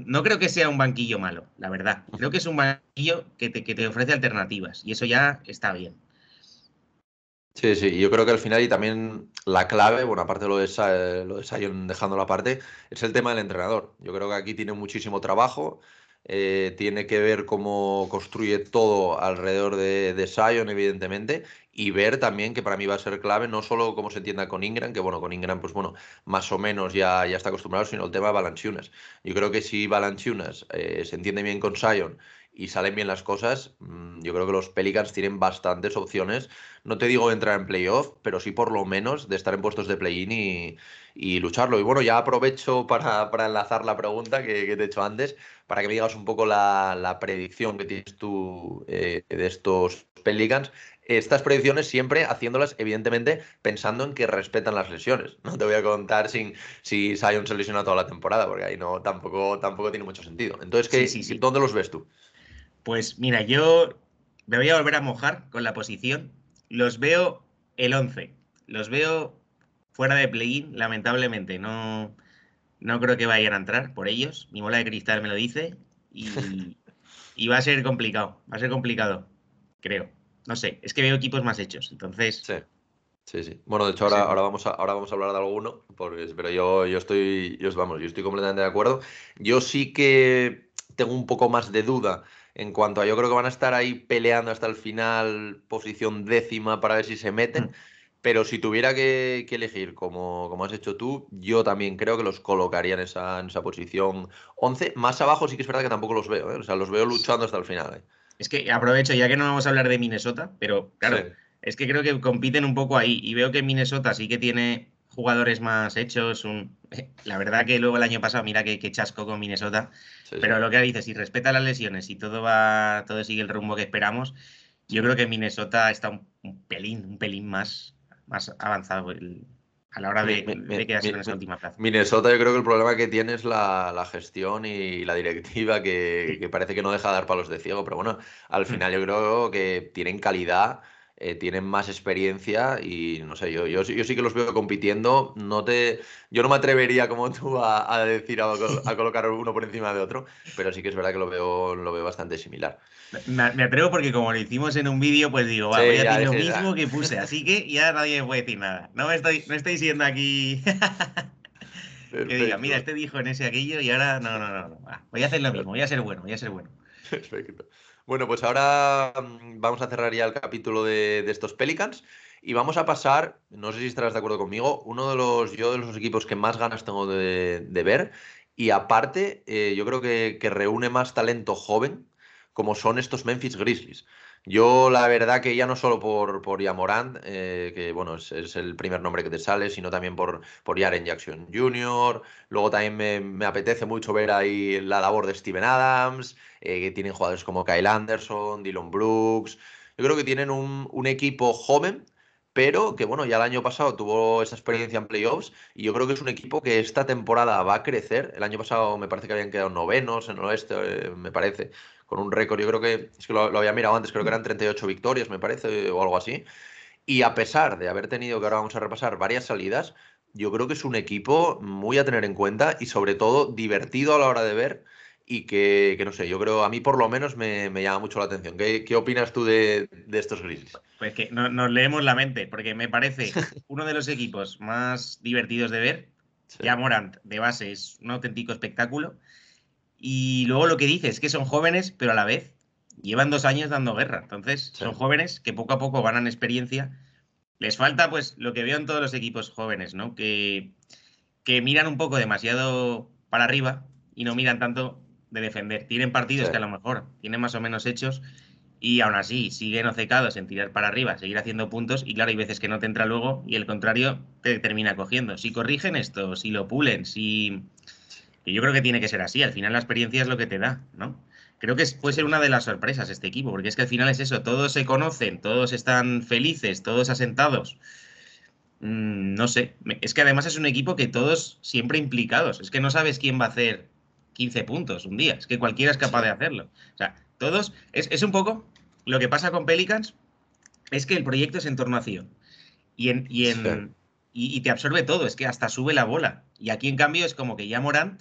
no creo que sea un banquillo malo, la verdad. Creo que es un banquillo que te, que te ofrece alternativas y eso ya está bien. Sí, sí, yo creo que al final y también la clave, bueno, aparte lo de, lo de Sion dejando la parte, es el tema del entrenador. Yo creo que aquí tiene muchísimo trabajo, eh, tiene que ver cómo construye todo alrededor de, de Sion, evidentemente, y ver también que para mí va a ser clave no solo cómo se entienda con Ingram, que bueno, con Ingram pues bueno, más o menos ya, ya está acostumbrado, sino el tema de Balanchunas. Yo creo que si Balanchunas eh, se entiende bien con Sion y salen bien las cosas, mm, yo creo que los Pelicans tienen bastantes opciones. No te digo entrar en playoff, pero sí por lo menos de estar en puestos de play-in y, lucharlo. Y bueno, ya aprovecho para, enlazar la pregunta que, te he hecho antes, para que me digas un poco la, predicción que tienes tú eh, de estos Pelicans estas predicciones siempre haciéndolas, evidentemente, pensando en que respetan las lesiones. [LAUGHS] No te voy a contar sin, si Sion se lesiona toda la temporada, porque ahí no tampoco, tampoco tiene mucho sentido. Entonces, ¿qué, ¿dónde los ves tú? Pues mira, yo me voy a volver a mojar con la posición. Los veo el 11. Los veo fuera de play-in, lamentablemente. No, no creo que vayan a entrar por ellos. Mi bola de cristal me lo dice. Y, [LAUGHS] y va a ser complicado. Va a ser complicado, creo no sé, es que veo equipos más hechos, entonces... Sí. Sí, sí. Bueno, de hecho ahora, ahora, vamos, a, ahora vamos a hablar de alguno, porque, pero yo, yo estoy, yo, vamos, yo estoy completamente de acuerdo. Yo sí que tengo un poco más de duda en cuanto a, yo creo que van a estar ahí peleando hasta el final, posición décima para ver si se meten. Mm. Pero si tuviera que, elegir, como, como, has hecho tú, yo también creo que los colocaría en esa, en esa posición 11. Más abajo sí que es verdad que tampoco los veo, ¿eh? o sea, los veo luchando hasta el final. ¿eh? Es que aprovecho, ya que no vamos a hablar de Minnesota, pero claro, es que creo que compiten un poco ahí. Y veo que Minnesota sí que tiene jugadores más hechos. [LAUGHS] La verdad que luego el año pasado, mira que, chasco con Minnesota. pero lo que dices, si respeta las lesiones y todo va, todo sigue el rumbo que esperamos, yo creo que Minnesota está un, pelín, un pelín más, más avanzado a la hora de, quedarse en esa última plaza. Minnesota, yo creo que el problema que tiene es la, gestión y la directiva que, parece que no deja dar palos de ciego, pero bueno, al mm. final yo creo que tienen calidad. Eh, tienen más experiencia y no sé, yo, yo, sí que los veo compitiendo. No te, yo no me atrevería como tú a, decir a, a, colocar uno por encima de otro, pero sí que es verdad que lo veo, lo veo bastante similar. Me, atrevo porque como lo hicimos en un vídeo, pues digo, voy a decir lo mismo que puse, así que ya nadie me puede decir nada. No me estoy, no estoy siendo aquí [LAUGHS] que diga, mira, este dijo en ese aquello y ahora no, no, no, no. voy a hacer lo mismo, voy a ser bueno, voy a ser bueno. [LAUGHS] Perfecto. Bueno, pues ahora mm, vamos a cerrar ya el capítulo de, estos Pelicans y vamos a pasar, no sé si estarás de acuerdo conmigo, uno de los, yo de los equipos que más ganas tengo de, ver y aparte eh, yo creo que, que reúne más talento joven como son estos Memphis Grizzlies. Yo la verdad que ya no solo por, por Yamorant, eh, que bueno, es, el primer nombre que te sale, sino también por, por Jaren Jackson Jr., luego también me, apetece mucho ver ahí la labor de Steven Adams, eh, que tienen jugadores como Kyle Anderson, Dylan Brooks, yo creo que tienen un, un equipo joven pero que bueno, ya el año pasado tuvo esa experiencia en playoffs y yo creo que es un equipo que esta temporada va a crecer. El año pasado me parece que habían quedado novenos en el oeste, eh, me parece, con un récord, yo creo que, es que lo, había mirado antes, creo que eran 38 victorias, me parece, o algo así. Y a pesar de haber tenido, que ahora vamos a repasar, varias salidas, yo creo que es un equipo muy a tener en cuenta y sobre todo divertido a la hora de ver y que, no sé, yo creo, a mí por lo menos me, llama mucho la atención. ¿Qué, qué opinas tú de, estos Grizzlies? Pues que nos leemos la mente, porque me parece [LAUGHS] uno de los equipos más divertidos de ver. Ya Morant de base es un auténtico espectáculo. Y luego lo que dices es que son jóvenes, pero a la vez llevan dos años dando guerra. Entonces, son jóvenes que poco a poco ganan experiencia. Les falta, pues, lo que veo en todos los equipos jóvenes, ¿no? Que, que miran un poco demasiado para arriba y no miran tanto de defender. Tienen partidos que a lo mejor tienen más o menos hechos y aún así siguen obcecados en tirar para arriba, seguir haciendo puntos y claro, hay veces que no te entra luego y el contrario te termina cogiendo. Si corrigen esto, si lo pulen, si... yo creo que tiene que ser así, al final la experiencia es lo que te da, ¿no? Creo que puede ser una de las sorpresas este equipo, porque es que al final es eso, todos se conocen, todos están felices, todos asentados. Mm, no sé, es que además es un equipo que todos siempre implicados, es que no sabes quién va a hacer 15 puntos un día, es que cualquiera es capaz de hacerlo. O sea, todos, es, un poco lo que pasa con Pelicans, es que el proyecto es en torno a Zion. Y, en, y, en, y, te absorbe todo, es que hasta sube la bola. Y aquí en cambio es como que ya Morant,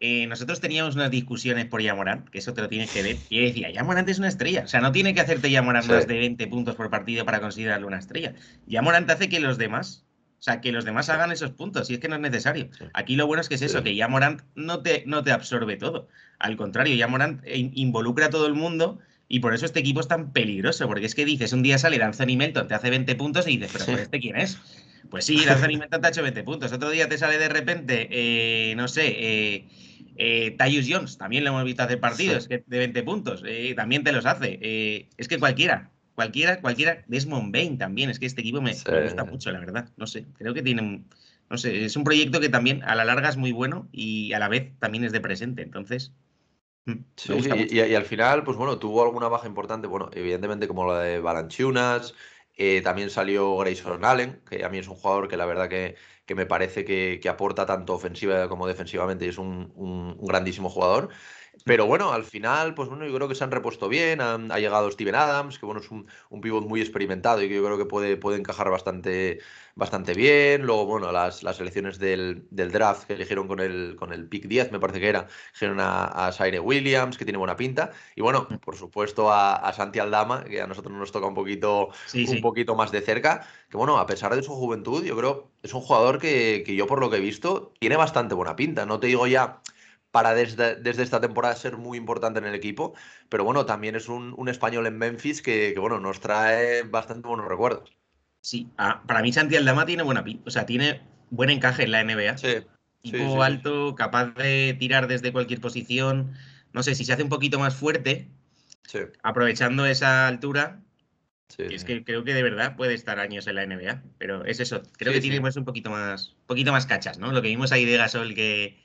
eh, nosotros teníamos unas discusiones por Yamorant, que eso te lo tienes que ver, y decía, Yamorant es una estrella, o sea, no tiene que hacerte Yamorant más de 20 puntos por partido para considerarlo una estrella. Yamorant hace que los demás o sea, que los demás hagan esos puntos, y es que no es necesario. Aquí lo bueno es que es eso, que ya Morant no te, no te absorbe todo. Al contrario, ya Morant involucra a todo el mundo y por eso este equipo es tan peligroso, porque es que dices, un día sale Anthony Melton, te hace 20 puntos y dices, pero ¿este quién es? Pues sí, Anthony Melton te ha hecho 20 puntos. Otro día te sale de repente, eh, no sé, eh, eh, Tyus Jones, también lo hemos visto hacer partidos de 20 puntos, eh, también te los hace. es que cualquiera, cualquiera, cualquiera, Desmond Bain también, es que este equipo me, gusta mucho, la verdad, no sé, creo que tiene un, no sé, es un proyecto que también a la larga es muy bueno y a la vez también es de presente, entonces... Mm, sí, y, y, al final, pues bueno, tuvo alguna baja importante, bueno, evidentemente como la de Balanchunas, eh, también salió Grayson Allen, que a mí es un jugador que la verdad que, que me parece que, que, aporta tanto ofensiva como defensivamente y es un, un grandísimo jugador. Pero bueno, al final, pues bueno, yo creo que se han repuesto bien. ha llegado Steven Adams, que bueno, es un, un pivot muy experimentado y que yo creo que puede, puede encajar bastante, bastante bien. Luego, bueno, las, las elecciones del, del, draft que eligieron con el, con el pick 10, me parece que era, eligieron a, a Williams, que tiene buena pinta. Y bueno, mm. por supuesto a, a Santi Aldama, que a nosotros nos toca un poquito, un poquito más de cerca. Que bueno, a pesar de su juventud, yo creo es un jugador que, que yo por lo que he visto tiene bastante buena pinta. No te digo ya para desde, desde, esta temporada ser muy importante en el equipo. Pero bueno, también es un, un español en Memphis que, que, bueno, nos trae bastante buenos recuerdos. Sí, ah, para mí Santi Aldama tiene buena o sea, tiene buen encaje en la NBA. Sí. Tipo alto, capaz de tirar desde cualquier posición. No sé, si se hace un poquito más fuerte, aprovechando esa altura, es que creo que de verdad puede estar años en la NBA. Pero es eso, creo que tiene pues, un poquito más, poquito más cachas, ¿no? Lo que vimos ahí de Gasol que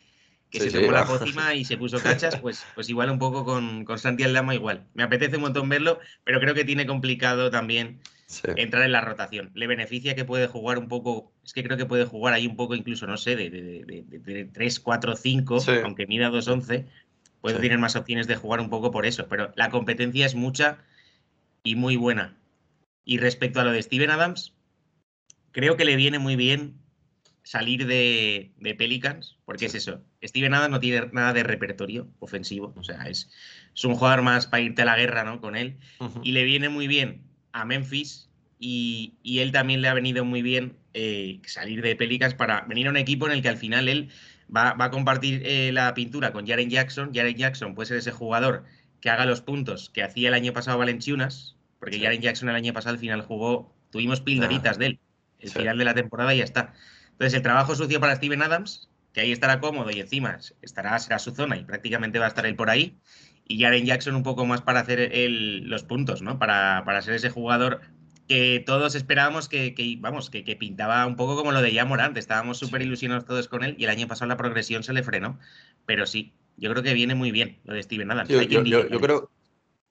que se tomó la pócima y se puso cachas, pues, pues igual un poco con, con Santi Aldama igual. Me apetece un montón verlo, pero creo que tiene complicado también entrar en la rotación. Le beneficia que puede jugar un poco, es que creo que puede jugar ahí un poco incluso, no sé, de, de, de, 3, 4, 5, aunque mida 2-11, puede tener más opciones de jugar un poco por eso, pero la competencia es mucha y muy buena. Y respecto a lo de Steven Adams, creo que le viene muy bien salir de, Pelicans, porque es eso. Steven Adams no tiene nada de repertorio ofensivo, o sea, es, es un jugador más para irte a la guerra ¿no? con él. Y le viene muy bien a Memphis y, él también le ha venido muy bien eh, salir de Pelicans para venir a un equipo en el que al final él va, a compartir eh, la pintura con Jaren Jackson. Jaren Jackson puede ser ese jugador que haga los puntos que hacía el año pasado Valenciunas, porque Jaren Jackson el año pasado al final jugó, tuvimos pildoritas de él, el final de la temporada y ya está. Entonces, el trabajo sucio para Steven Adams, que ahí estará cómodo y encima estará, será su zona y prácticamente va a estar él por ahí. Y Jaren Jackson un poco más para hacer los puntos, ¿no? Para, para, ser ese jugador que todos esperábamos que, vamos, que, pintaba un poco como lo de Morant. Estábamos súper ilusionados todos con él y el año pasado la progresión se le frenó. Pero sí, yo creo que viene muy bien lo de Steven Adams. Yo, creo,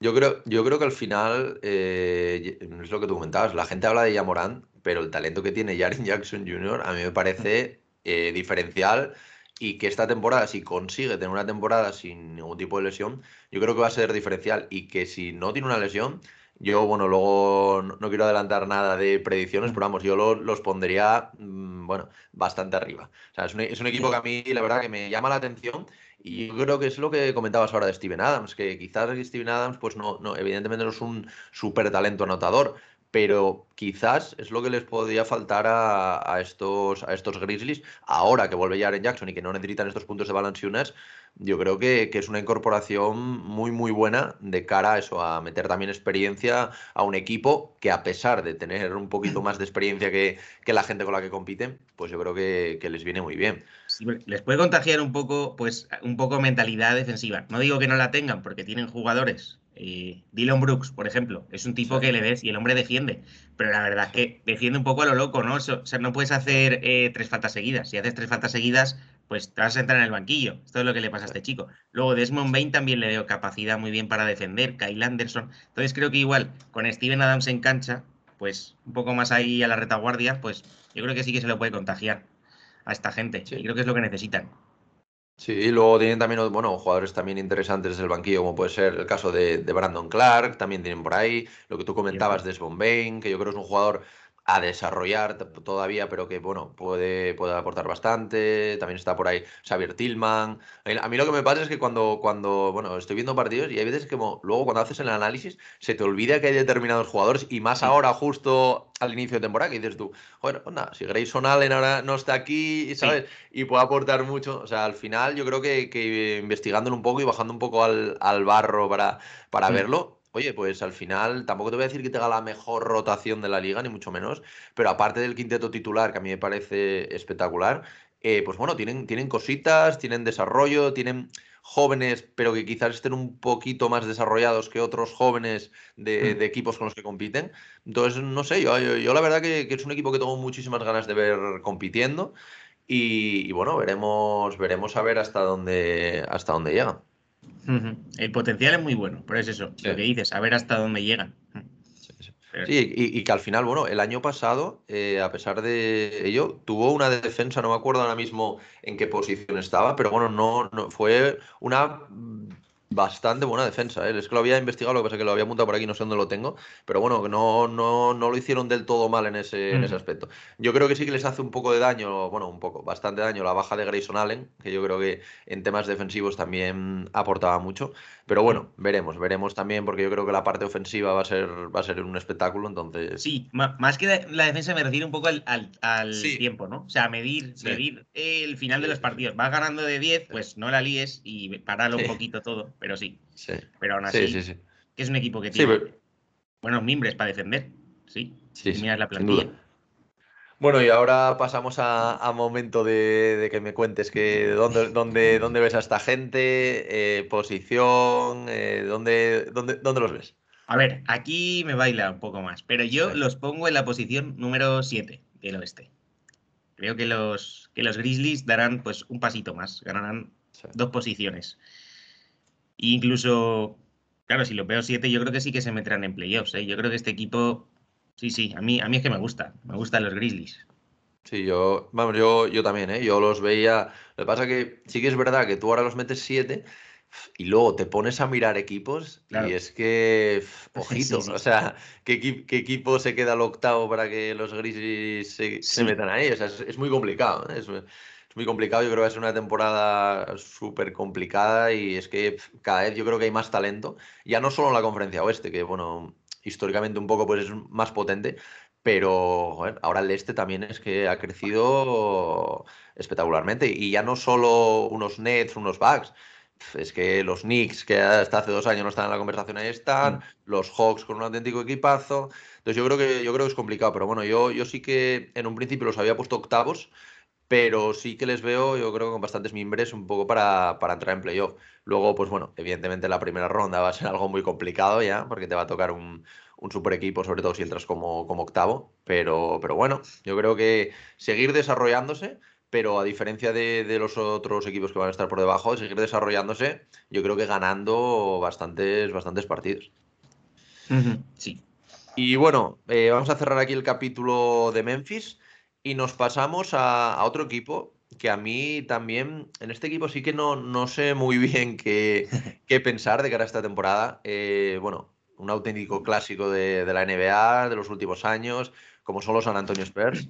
yo creo, yo creo que al final, eh, es lo que tú comentabas, la gente habla de Yamorant, pero el talento que tiene Jaren Jackson Jr. a mí me parece eh, diferencial y que esta temporada, si consigue tener una temporada sin ningún tipo de lesión, yo creo que va a ser diferencial y que si no tiene una lesión, yo, bueno, luego no, quiero adelantar nada de predicciones, pero vamos, yo los pondría, mm, bueno, bastante arriba. O sea, es un, es un equipo que a mí, la verdad, que me llama la atención y yo creo que es lo que comentabas ahora de Steven Adams, que quizás Steven Adams, pues no, no evidentemente no es un súper talento anotador, pero quizás es lo que les podría faltar a, estos, a estos Grizzlies ahora que vuelve en Jackson y que no necesitan estos puntos de balance yo creo que, es una incorporación muy, muy buena de cara a eso, a meter también experiencia a un equipo que a pesar de tener un poquito más de experiencia que, la gente con la que compiten, pues yo creo que, les viene muy bien. les puede contagiar un poco, pues, un poco mentalidad defensiva. No digo que no la tengan, porque tienen jugadores eh, Dylan Brooks, por ejemplo, es un tipo que le ves y el hombre defiende, pero la verdad es que defiende un poco a lo loco, ¿no? O sea, no puedes hacer eh, tres faltas seguidas. Si haces tres faltas seguidas, pues te vas a entrar en el banquillo. Esto es lo que le pasa a este chico. Luego, Desmond Bain también le dio capacidad muy bien para defender, Kyle Anderson. Entonces, creo que igual con Steven Adams en cancha, pues un poco más ahí a la retaguardia, pues yo creo que sí que se lo puede contagiar a esta gente. Y creo que es lo que necesitan. Sí, y luego tienen también, bueno, jugadores también interesantes desde el banquillo, como puede ser el caso de, Brandon Clark, también tienen por ahí, lo que tú comentabas de Sven Bain, que yo creo es un jugador a desarrollar todavía, pero que bueno, puede, puede aportar bastante. También está por ahí Xavier Tillman. A mí lo que me pasa es que cuando, cuando bueno, estoy viendo partidos y hay veces que luego cuando haces el análisis se te olvida que hay determinados jugadores y más ahora justo al inicio de temporada que dices tú, joder, onda, si Grayson Allen ahora no está aquí, ¿sabes? Y puede aportar mucho. O sea, al final yo creo que, que investigándolo un poco y bajando un poco al, barro para, para verlo, Oye, pues al final tampoco te voy a decir que tenga la mejor rotación de la liga, ni mucho menos, pero aparte del quinteto titular, que a mí me parece espectacular, eh, pues bueno, tienen, tienen cositas, tienen desarrollo, tienen jóvenes, pero que quizás estén un poquito más desarrollados que otros jóvenes de, mm. equipos con los que compiten. Entonces, no sé, yo, yo, la verdad que, es un equipo que tengo muchísimas ganas de ver compitiendo y, y, bueno, veremos, veremos a ver hasta dónde, hasta dónde llega. El potencial es muy bueno, pero es eso, lo que dices, a ver hasta dónde llegan. Sí, y, que al final, bueno, el año pasado, eh, a pesar de ello, tuvo una defensa, no me acuerdo ahora mismo en qué posición estaba, pero bueno, no, no fue una bastante buena defensa. ¿eh? Es que lo había investigado, lo que pasa es que lo había apuntado por aquí, no sé dónde lo tengo. Pero bueno, no, no, no lo hicieron del todo mal en ese, en ese aspecto. Yo creo que sí que les hace un poco de daño, bueno, un poco, bastante daño la baja de Grayson Allen, que yo creo que en temas defensivos también aportaba mucho. Pero bueno, veremos, veremos también, porque yo creo que la parte ofensiva va a ser, va a ser un espectáculo, entonces... Sí, más que la defensa me refiero un poco al, al, tiempo, ¿no? O sea, medir, medir el final de los partidos. Vas ganando de 10, pues no la líes y paralo un poquito todo, pero sí. sí. Pero aún así, que es un equipo que tiene buenos mimbres para defender, sí. sí, miras la plantilla. Bueno, y ahora pasamos a, momento de, que me cuentes que dónde, dónde, dónde ves a esta gente, eh, posición, eh, dónde, dónde, dónde, los ves. A ver, aquí me baila un poco más, pero yo los pongo en la posición número 7 del oeste. Creo que los, que los Grizzlies darán pues un pasito más, ganarán dos posiciones. Incluso, claro, si lo veo 7, yo creo que sí que se meterán en playoffs. ¿eh? Yo creo que este equipo Sí, sí, a mí, a mí es que me gusta, me gustan los Grizzlies. Sí, yo, vamos, yo, yo también, ¿eh? Yo los veía. Lo que pasa que sí que es verdad que tú ahora los metes siete y luego te pones a mirar equipos y es que, [LAUGHS] ojito, o sea, ¿qué, equipo se queda al octavo para que los Grizzlies se, metan ahí? O sea, es, muy complicado, ¿eh? es, muy complicado, yo creo que va a ser una temporada súper complicada y es que cada vez yo creo que hay más talento, ya no solo en la conferencia oeste, que bueno, históricamente un poco pues es más potente, pero ahora el este también es que ha crecido espectacularmente y ya no solo unos Nets, unos Bucks, es que los Knicks, que hasta hace dos años no están en la conversación, ahí están, mm. los Hawks con un auténtico equipazo. Entonces yo creo que yo creo que es complicado, pero bueno, yo, yo sí que en un principio los había puesto octavos, pero sí que les veo, yo creo, con bastantes mimbres un poco para, para entrar en playoff. Luego, pues bueno, evidentemente la primera ronda va a ser [LAUGHS] algo muy complicado ya, porque te va a tocar un, super equipo, sobre todo si entras como, como octavo. Pero, pero bueno, yo creo que seguir desarrollándose, pero a diferencia de, los otros equipos que van a estar por debajo, seguir desarrollándose, yo creo que ganando bastantes, bastantes partidos. Sí. Y bueno, eh, vamos a cerrar aquí el capítulo de Memphis. Y nos pasamos a, otro equipo que a mí también, en este equipo sí que no, no sé muy bien qué, [LAUGHS] qué pensar de cara a esta temporada. Eh, bueno, un auténtico clásico de, la NBA de los últimos años, como son los San Antonio Spurs.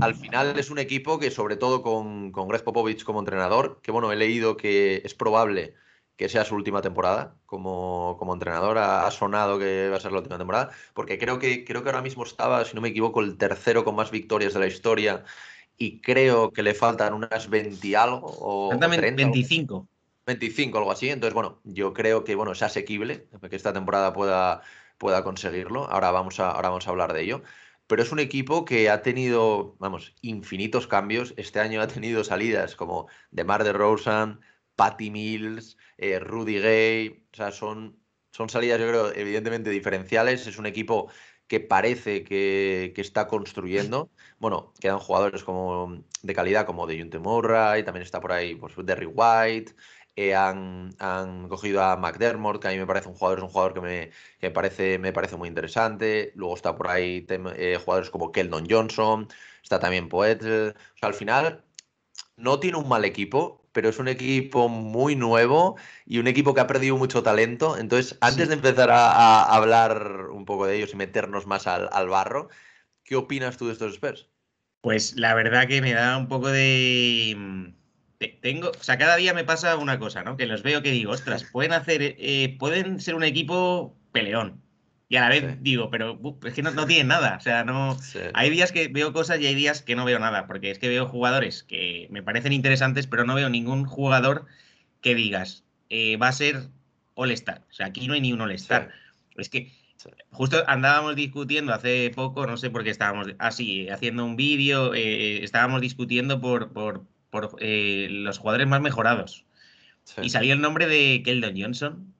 Al final es un equipo que, sobre todo con, con Greg Popovich como entrenador, que bueno, he leído que es probable que sea su última temporada como, como entrenador. Ha, sonado que va a ser la última temporada, porque creo que, creo que ahora mismo estaba, si no me equivoco, el tercero con más victorias de la historia y creo que le faltan unas 20 algo. O, 25. 25, algo así. Entonces, bueno, yo creo que bueno, es asequible que esta temporada pueda, pueda conseguirlo. Ahora vamos, a, ahora vamos a hablar de ello. Pero es un equipo que ha tenido, vamos, infinitos cambios. Este año ha tenido salidas como DeMar DeRozan, Patty Mills, eh, Rudy Gay. O sea, son, son salidas, yo creo, evidentemente diferenciales. Es un equipo que parece que, está construyendo. [LAUGHS] Bueno, quedan jugadores como de calidad como de Junte Murray, también está por ahí pues, Derry White, eh, han, cogido a McDermott, que a mí me parece un jugador, es un jugador que me, parece, me parece muy interesante. Luego está por ahí eh, jugadores como Keldon Johnson, está también Poet. O sea, al final no tiene un mal equipo, pero es un equipo muy nuevo y un equipo que ha perdido mucho talento. Entonces, antes de empezar a, hablar un poco de ellos y meternos más al, al barro, ¿qué opinas tú de estos Spurs? Pues la verdad que me da un poco de tengo, o sea, cada día me pasa una cosa, ¿no? Que los veo que digo, ostras, pueden hacer, eh, pueden ser un equipo peleón. Y a la vez digo, pero es que no, tienen nada. O sea, no. Hay días que veo cosas y hay días que no veo nada. Porque es que veo jugadores que me parecen interesantes, pero no veo ningún jugador que digas, eh, va a ser All-Star. O sea, aquí no hay ni un All-Star. Es que justo andábamos discutiendo hace poco, no sé por qué estábamos así, haciendo un vídeo, eh, estábamos discutiendo por, por por eh, los jugadores más mejorados. Y salió el nombre de Keldon Johnson.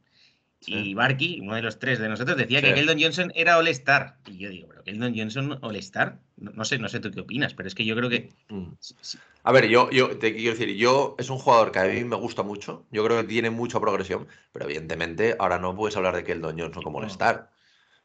Y Barky, uno de los tres de nosotros, decía que Keldon Johnson era All-Star. Y yo digo, pero Keldon Johnson All-Star. No, sé, no sé tú qué opinas, pero es que yo creo que. Mm. A ver, yo, yo te quiero decir, yo es un jugador que a mí me gusta mucho. Yo creo que tiene mucha progresión, pero evidentemente ahora no puedes hablar de Keldon Johnson como All-Star.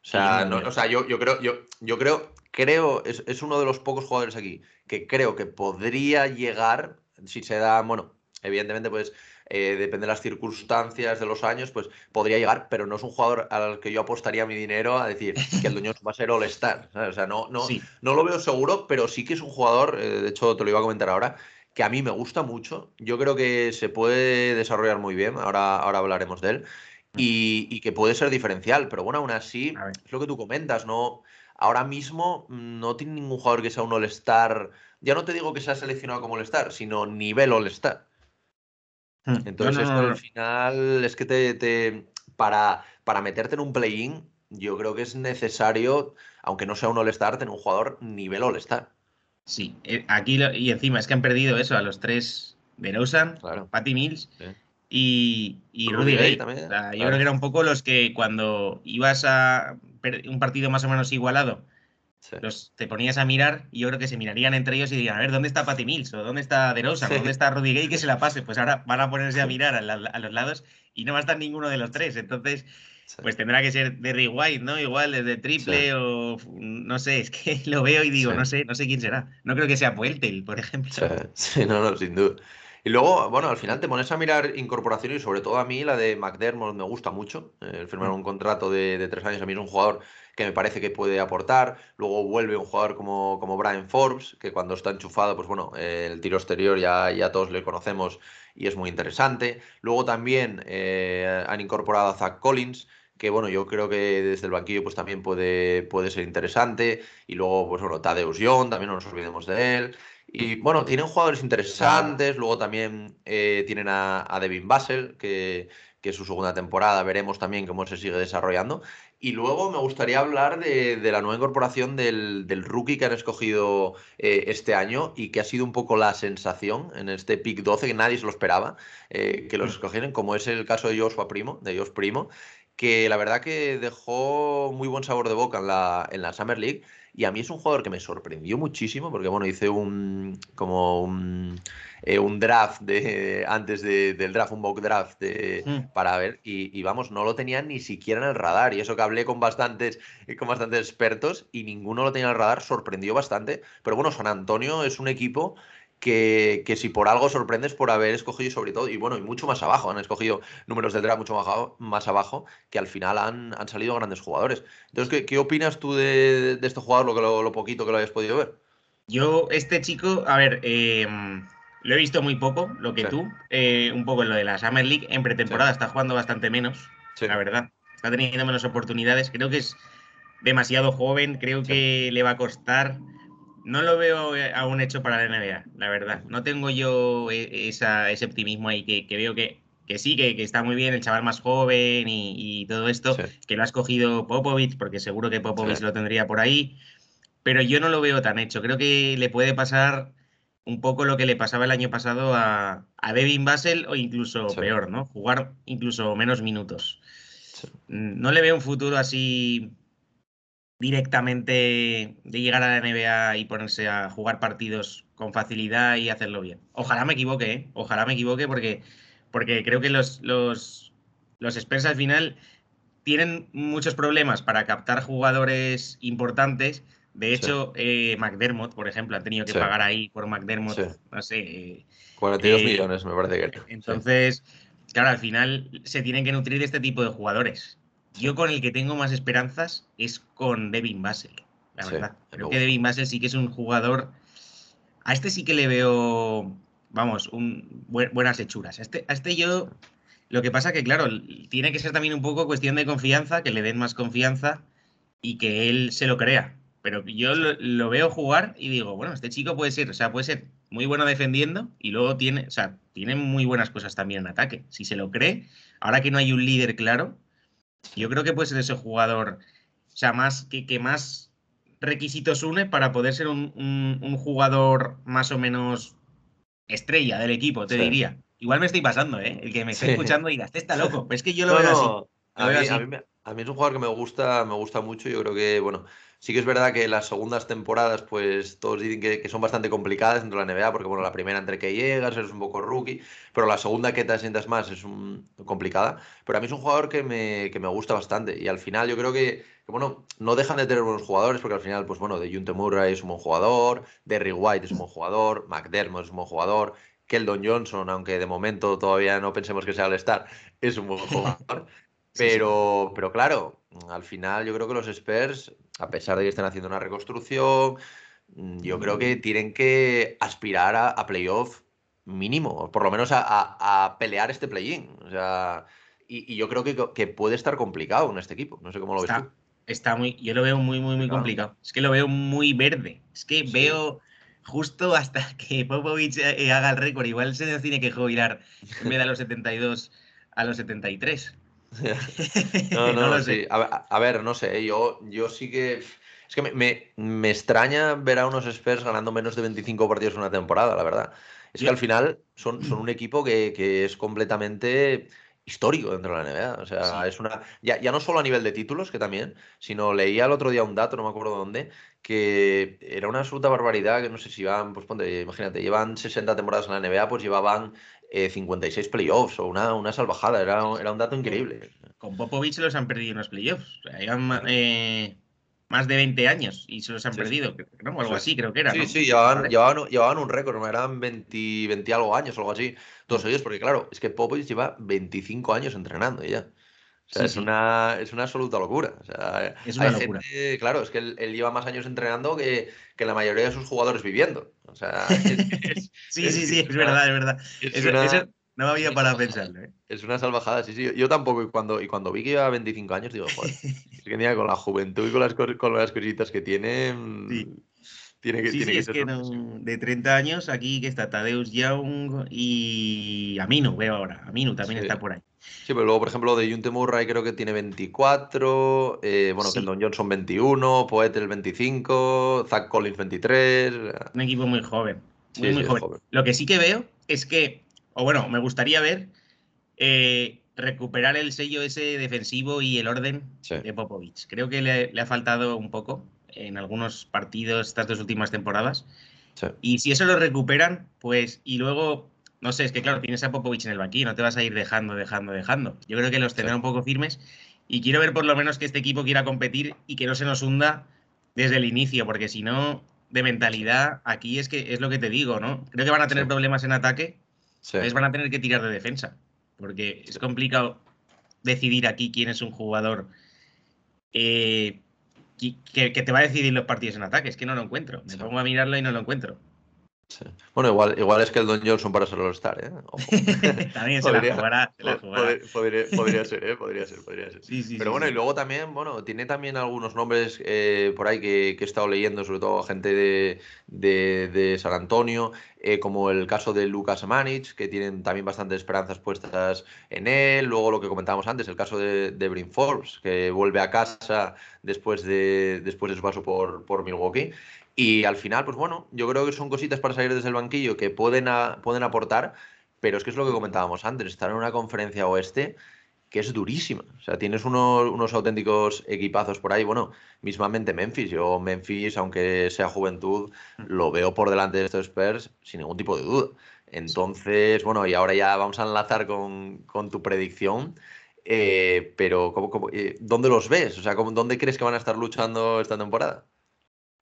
O sea, no, o sea yo, yo, creo, yo, yo creo, creo, es, es, uno de los pocos jugadores aquí que creo que podría llegar, si se da, bueno, evidentemente, pues eh, depende de las circunstancias de los años, pues podría llegar, pero no es un jugador al que yo apostaría mi dinero a decir que el dueño va a ser All-Star. O sea, no, no, no lo veo seguro, pero sí que es un jugador, eh, de hecho te lo iba a comentar ahora, que a mí me gusta mucho. Yo creo que se puede desarrollar muy bien, ahora, ahora hablaremos de él y, que puede ser diferencial, pero bueno, aún así, es lo que tú comentas, ¿no? Ahora mismo mm, no tiene ningún jugador que sea un All-Star. Ya no te digo que sea seleccionado como All-Star, sino nivel All-Star. Hmm. Entonces, esto al final es que te, para, para meterte en un play-in, yo creo que es necesario, aunque no sea un All-Star, tener un jugador nivel All-Star. Sí, eh, aquí y encima es que han perdido eso a los tres de Rosen, Patty Mills y, Rudy, Gay. También, yo creo que era un poco los que cuando ibas a un partido más o menos igualado, los, te ponías a mirar y yo creo que se mirarían entre ellos y dirían, a ver, ¿dónde está Patty Mills? ¿O dónde está Derosa? ¿Dónde está Rudy Gay? Que se la pase. Pues ahora van a ponerse a mirar a, los lados y no va a estar ninguno de los tres. Entonces, pues tendrá que ser Derry White, ¿no? Igual desde triple o no sé, es que [LAUGHS] lo veo y digo, no sé, no sé quién será. No creo que sea Pueltel, por ejemplo. Sí, [LAUGHS] no, no, sin duda. Y luego, bueno, al final te pones a mirar incorporaciones y sobre todo a mí la de McDermott me gusta mucho. El firmar mm. un contrato de, tres años a mí es un jugador que me parece que puede aportar. Luego vuelve un jugador como, como Brian Forbes, que cuando está enchufado, pues bueno, el tiro exterior ya, ya todos le conocemos y es muy interesante. Luego también eh, han incorporado a Zach Collins, que bueno, yo creo que desde el banquillo pues también puede, puede ser interesante. Y luego, pues bueno, Tadeusz Young, también no nos olvidemos de él. Y bueno, tienen jugadores interesantes, luego también eh, tienen a, Devin Basel, que, es su segunda temporada, veremos también cómo se sigue desarrollando. Y luego me gustaría hablar de, la nueva incorporación del, rookie que han escogido eh, este año y que ha sido un poco la sensación en este pick 12, que nadie se lo esperaba, eh, que los escogieran, como es el caso de Joshua Primo, de Josh Primo, que la verdad que dejó muy buen sabor de boca en la, en la Summer League y a mí es un jugador que me sorprendió muchísimo porque, bueno, hice un como un, eh, un draft de antes del draft, un mock draft de, mm. para ver y, vamos, no lo tenía ni siquiera en el radar y eso que hablé con bastantes, con bastantes expertos y ninguno lo tenía en el radar, sorprendió bastante. Pero bueno, San Antonio es un equipo que, si por algo sorprendes por haber escogido sobre todo, y bueno, y mucho más abajo, han escogido números del draft mucho más abajo, más abajo que al final han, salido grandes jugadores. Entonces, ¿qué, opinas tú de, de, este jugador, lo, que lo, poquito que lo hayas podido ver? Yo, este chico, a ver, eh, Lo he visto muy poco, lo que tú, eh, un poco en lo de la Summer League. En pretemporada está jugando bastante menos, la verdad. Está teniendo menos oportunidades. Creo que es demasiado joven, creo que le va a costar. No lo veo eh, aún hecho para la NBA, la verdad. No tengo yo e, ese optimismo ahí que, veo que, que sí, que, está muy bien el chaval más joven y, todo esto, que lo ha escogido Popovich, porque seguro que Popovich lo tendría por ahí. Pero yo no lo veo tan hecho. Creo que le puede pasar un poco lo que le pasaba el año pasado a, a Devin Basel o incluso peor, ¿no? Jugar incluso menos minutos. Mm, no le veo un futuro así directamente de llegar a la NBA y ponerse a jugar partidos con facilidad y hacerlo bien. Ojalá me equivoque, ¿eh? Ojalá me equivoque porque, porque creo que los, los, los Spurs al final tienen muchos problemas para captar jugadores importantes de hecho, eh, McDermott, por ejemplo, han tenido que pagar ahí por McDermott, no sé. 42 eh, millones, me parece que. Entonces, claro, al final se tienen que nutrir de este tipo de jugadores. Yo con el que tengo más esperanzas es con Devin Basel, la verdad. Creo que Devin Basel sí que es un jugador. A este sí que le veo, vamos, un, buenas hechuras. A este, a este yo. Lo que pasa que, claro, tiene que ser también un poco cuestión de confianza, que le den más confianza y que él se lo crea pero yo lo, veo jugar y digo, bueno, este chico puede ser, o sea, puede ser muy bueno defendiendo y luego tiene, o sea, tiene muy buenas cosas también en ataque. Si se lo cree, ahora que no hay un líder claro, yo creo que puede ser ese jugador, o sea, más que, que más requisitos une para poder ser un, jugador más o menos estrella del equipo, te diría. Igual me estoy pasando, ¿eh? El que me está escuchando dirá, este está loco. Pero es que yo lo veo así. A mí, a mí, es un jugador que me gusta, me gusta mucho. Yo creo que, bueno, Sí que es verdad que las segundas temporadas, pues todos dicen que, son bastante complicadas dentro de la NBA, porque bueno, la primera entre que llegas eres un poco rookie, pero la segunda que te sientas más es un, complicada. Pero a mí es un jugador que me, que me gusta bastante y al final yo creo que, bueno, no dejan de tener buenos jugadores, porque al final, pues bueno, de Junte Murray es un buen jugador, Derry White es un buen jugador, McDermott es un buen jugador, Keldon Johnson, aunque de momento todavía no pensemos que sea el star, es un buen [LAUGHS] jugador. Pero, pero claro, al final yo creo que los Spurs, a pesar de que estén haciendo una reconstrucción, mm, yo creo que tienen que aspirar a, playoff mínimo, por lo menos a, pelear este play-in. O sea, y, yo creo que, puede estar complicado en este equipo. No sé cómo lo ves tú. Está muy, yo lo veo muy, muy, muy complicado. Es que lo veo muy verde. Es que veo justo hasta [LAUGHS] que Popovich eh, haga el récord. Igual se tiene que jubilar en vez de a los 72 a los 73. [LAUGHS] no, no, sí. A, ver, no sé, yo, yo sí que. Es que me, me, extraña ver a unos Spurs ganando menos de 25 partidos en una temporada, la verdad. Es que al final son, son un equipo que, que, es completamente histórico dentro de la NBA. O sea, es una. Ya, ya, no solo a nivel de títulos, que también, sino leía el otro día un dato, no me acuerdo dónde, que era una absoluta barbaridad, que no sé si van, pues ponte, imagínate, llevan 60 temporadas en la NBA, pues llevaban 56 eh, playoffs o una, una salvajada, era, era un dato increíble. Con Popovich se los han perdido unos playoffs, o sea, eh, más de 20 años y se los han perdido, ¿no? O algo así, creo que era. Sí, sí, llevaban, llevaban, un récord, eran 20, 20 algo años o algo así, todos ellos, porque claro, es que Popovich lleva 25 años entrenando ya. O sea, es, Una, es una absoluta locura. O sea, es una locura. claro, es que él, lleva más años entrenando que, que, la mayoría de sus jugadores viviendo. O sea, [LAUGHS] sí, sí, sí, es verdad, es verdad. Eso, no había para pensarlo. ¿eh? Es una salvajada, sí, sí. Yo tampoco, y cuando, y cuando vi que iba a 25 años, digo, joder, [LAUGHS] es que con la juventud y con las, con las cositas que tiene. Mm, tiene que, sí, sí, es que de 30 años, aquí que está Tadeusz Young y Aminu, veo ahora. Aminu también está por ahí. Sí, pero luego, por ejemplo, de Junte Murray creo que tiene 24, eh, bueno, sí. Keldon Johnson 21, Poetel 25, Zach Collins 23. Un equipo muy joven. Muy, muy joven. Lo que sí que veo es que, o bueno, me gustaría ver eh, recuperar el sello ese defensivo y el orden de Popovich. Creo que le, ha faltado un poco en algunos partidos estas dos últimas temporadas. Y si eso lo recuperan, pues, y luego no sé, es que claro, tienes a Popovich en el banquillo, no te vas a ir dejando, dejando, dejando. Yo creo que los tendrá un poco firmes y quiero ver por lo menos que este equipo quiera competir y que no se nos hunda desde el inicio, porque si no, de mentalidad, aquí es que es lo que te digo, ¿no? Creo que van a tener problemas en ataque, entonces van a tener que tirar de defensa, porque es complicado decidir aquí quién es un jugador eh, que, que, te va a decidir los partidos en ataque, es que no lo encuentro, me pongo a mirarlo y no lo encuentro. Bueno, igual, igual es que el Don Johnson para ser All-Star, ¿eh? [LAUGHS] también se podría, la jugará. Podría, ser, ¿eh? Podría ser, podría ser. Pero bueno, y luego también, bueno, tiene también algunos nombres eh, por ahí que, que, he estado leyendo, sobre todo gente de, de, San Antonio, eh, como el caso de Lucas Manich, que tienen también bastantes esperanzas puestas en él. Luego lo que comentábamos antes, el caso de, de Brin Forbes, que vuelve a casa después de, después de su paso por, por Milwaukee. Y al final, pues bueno, yo creo que son cositas para salir desde el banquillo que pueden, pueden aportar, pero es que es lo que comentábamos antes, estar en una conferencia oeste que es durísima. O sea, tienes unos, unos auténticos equipazos por ahí. Bueno, mismamente Memphis. Yo Memphis, aunque sea juventud, lo veo por delante de estos Spurs sin ningún tipo de duda. Entonces, bueno, y ahora ya vamos a enlazar con, tu predicción. Eh, pero, ¿cómo, eh, dónde los ves? O sea, ¿dónde crees que van a estar luchando esta temporada?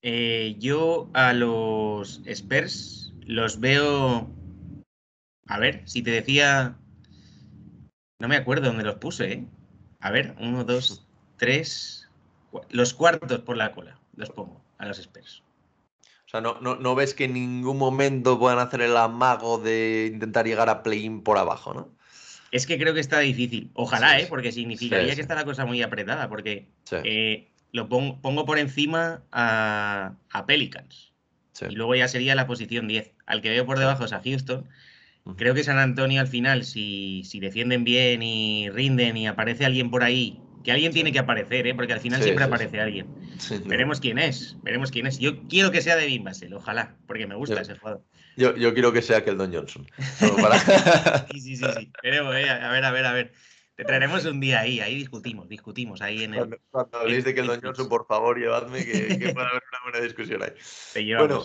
Eh, yo a los Spurs los veo. A ver, si te decía. No me acuerdo dónde los puse, ¿eh? A ver, uno, dos, tres. Los cuartos por la cola los pongo a los Spurs. O sea, no, no, ves que en ningún momento puedan hacer el amago de intentar llegar a play-in por abajo, ¿no? Es que creo que está difícil. Ojalá, ¿eh? Porque significaría que está la cosa muy apretada. Porque eh, lo pongo, por encima a, Pelicans. Y luego ya sería la posición 10. Al que veo por debajo es a Houston. Creo que San Antonio al final, si, si, defienden bien y rinden y aparece alguien por ahí, que alguien tiene que aparecer, ¿eh? porque al final siempre aparece alguien. veremos quién es, veremos quién es. Yo quiero que sea Devin Basel, ojalá, porque me gusta ese juego. Yo, yo, quiero que sea que el Don Johnson. [LAUGHS] sí, sí, sí, sí. Veremos, ¿eh? a ver, a ver, a ver. Te traeremos un día ahí, ahí discutimos, discutimos ahí en el. Cuando, habléis de que el Don Johnson, por favor, llevadme, que, [LAUGHS] que pueda haber una buena discusión ahí. Te llevamos, bueno,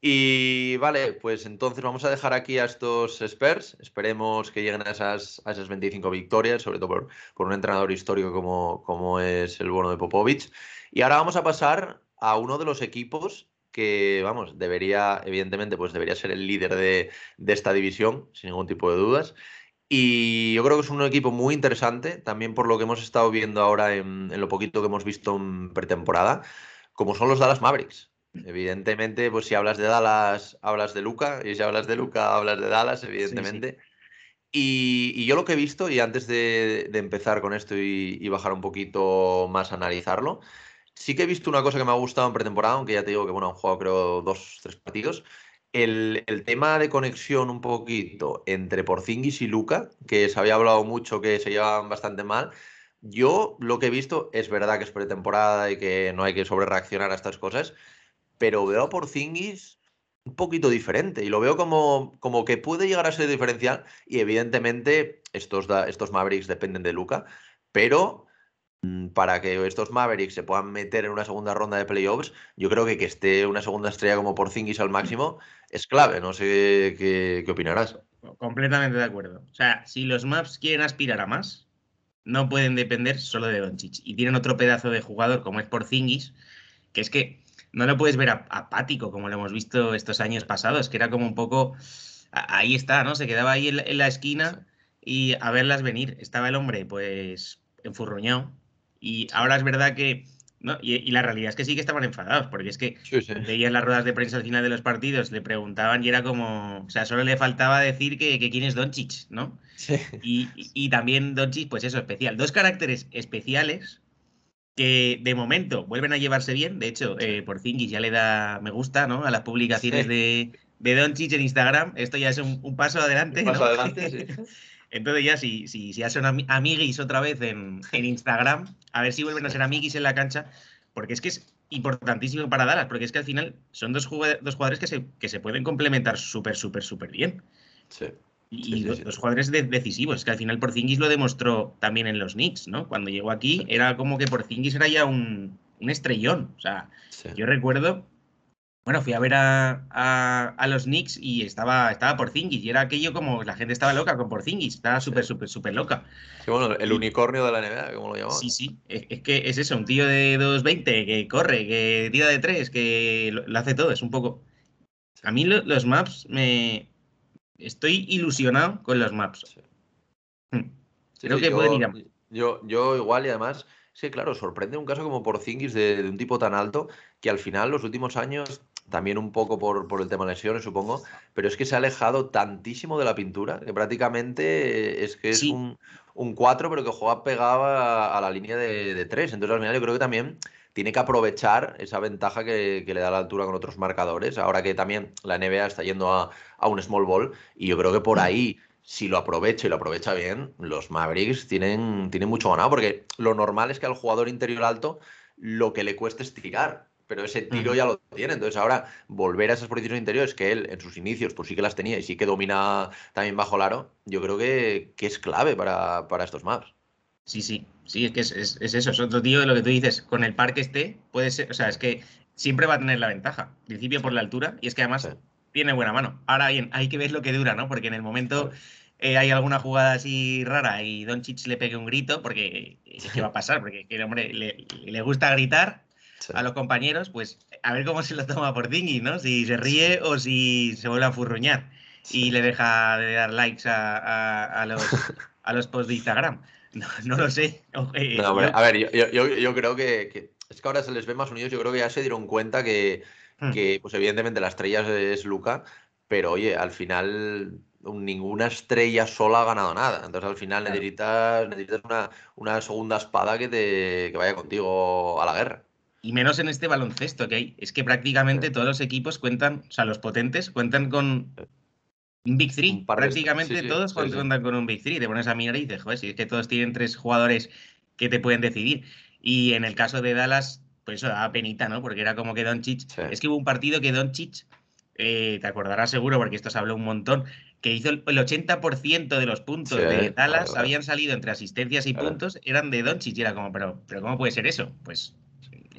Y vale, pues entonces vamos a dejar aquí a estos Spurs. Esperemos que lleguen a esas, a esas 25 victorias, sobre todo por, por un entrenador histórico como, como es el bono de Popovich. Y ahora vamos a pasar a uno de los equipos que, vamos, debería, evidentemente, pues debería ser el líder de, de esta división, sin ningún tipo de dudas. Y yo creo que es un equipo muy interesante, también por lo que hemos estado viendo ahora en, lo poquito que hemos visto en pretemporada, como son los Dallas Mavericks. Evidentemente, pues si hablas de Dallas, hablas de Luca, y si hablas de Luca, hablas de Dallas, evidentemente. Y, yo lo que he visto, y antes de, empezar con esto y, bajar un poquito más a analizarlo, sí que he visto una cosa que me ha gustado en pretemporada, aunque ya te digo que bueno, han jugado creo dos, tres partidos, el, tema de conexión un poquito entre Porzingis y Luca, que se había hablado mucho que se llevaban bastante mal, yo lo que he visto es verdad que es pretemporada y que no hay que sobrereaccionar a estas cosas, pero veo a Porzingis un poquito diferente y lo veo como, como que puede llegar a ser diferencial y evidentemente estos, estos Mavericks dependen de Luca, pero Mm, para que estos Mavericks se puedan meter en una segunda ronda de playoffs, yo creo que que esté una segunda estrella como Porzingis al máximo es clave. No sé qué, opinarás. Completamente de acuerdo. O sea, si los Maps quieren aspirar a más, no pueden depender solo de Doncic. Y tienen otro pedazo de jugador como es Porzingis, que es que no lo puedes ver apático como lo hemos visto estos años pasados, que era como un poco... Ahí está, ¿no? Se quedaba ahí en la esquina y a verlas venir. Estaba el hombre, pues, enfurruñado y ahora es verdad que. ¿No? Y, la realidad es que sí que estaban enfadados, porque es que veías las ruedas de prensa al final de los partidos, le preguntaban y era como. O sea, solo le faltaba decir que, quién es Doncic, ¿no? Sí. Y, y, también Doncic, pues eso, especial. Dos caracteres especiales que de momento vuelven a llevarse bien. De hecho, eh, por Zingis ya le da me gusta, ¿no? A las publicaciones de, de Doncic en Instagram. Esto ya es un, paso adelante. Un paso adelante, sí. [LAUGHS] Entonces ya si, si, si ya son amiguis otra vez en, Instagram, a ver si vuelven a ser amiguis en la cancha, porque es que es importantísimo para Dallas, porque es que al final son dos, jugadores, dos jugadores que se, que se pueden complementar súper, súper, súper bien. Sí. Y dos, jugadores decisivos, es que al final Porzingis lo demostró también en los Knicks, ¿no? Cuando llegó aquí era como que Porzingis era ya un, un estrellón. O sea, yo recuerdo bueno, fui a ver a, los Knicks y estaba, estaba Porzingis y era aquello como la gente estaba loca con Porzingis, estaba súper, súper, súper loca. Sí, bueno, el unicornio de la NBA, como lo llamamos. Sí, sí, es, que es eso, un tío de 2.20 que corre, que tira de tres, que lo, hace todo, es un poco... A mí los maps me... Estoy ilusionado con los maps. Hmm. Creo que pueden ir a... Yo, yo igual y además... Sí, claro, sorprende un caso como Porzingis de, de un tipo tan alto que al final los últimos años también un poco por, por, el tema de lesiones, supongo, pero es que se ha alejado tantísimo de la pintura que prácticamente es que es un, un 4, pero que juega pegado a, la línea de, de 3. Entonces, al final, yo creo que también tiene que aprovechar esa ventaja que, le da la altura con otros marcadores. Ahora que también la NBA está yendo a, a un small ball, y yo creo que por ahí si lo aprovecha y lo aprovecha bien, los Mavericks tienen, tienen mucho ganado, porque lo normal es que al jugador interior alto lo que le cueste es tirar, pero ese tiro ya lo tiene. Entonces ahora volver a esas posiciones interiores que él en sus inicios pues sí que las tenía y sí que domina también bajo el aro, yo creo que, es clave para, estos maps. Sí, sí, sí, es que es, es, eso, es otro tío de lo que tú dices, con el par que esté, puede ser, o sea, es que siempre va a tener la ventaja, principio por la altura y es que además tiene buena mano. Ahora bien, hay que ver lo que dura, ¿no? Porque en el momento eh, hay alguna jugada así rara y Don Chich le pegue un grito, porque ¿qué va a pasar? Porque el hombre le, gusta gritar a los compañeros, pues a ver cómo se lo toma por Dingy, ¿no? Si se ríe o si se vuelve a furruñar y le deja de dar likes a, los, [LAUGHS] a los posts de Instagram. No, lo sé. Eh, a ver, yo, creo que, es que ahora se les ve más unidos. Yo creo que ya se dieron cuenta que, hmm. que pues evidentemente la estrella es Luca, pero oye, al final ninguna estrella sola ha ganado nada. Entonces al final Y menos en este baloncesto que hay. Es que prácticamente todos los equipos cuentan, o sea, los potentes cuentan con un Big Three. Prácticamente todos cuentan con un Big Three. Te pones a mirar y dices, joder, si es que todos tienen tres jugadores que te pueden decidir. Y en el caso de Dallas, pues eso daba penita, ¿no? Porque era como que Doncic. Es que hubo un partido que Doncic, eh, te acordarás seguro, porque esto se habló un montón, que hizo el, 80% de los puntos de Dallas habían salido entre asistencias y puntos, eran de Doncic. Y era como, pero, pero ¿cómo puede ser eso? Pues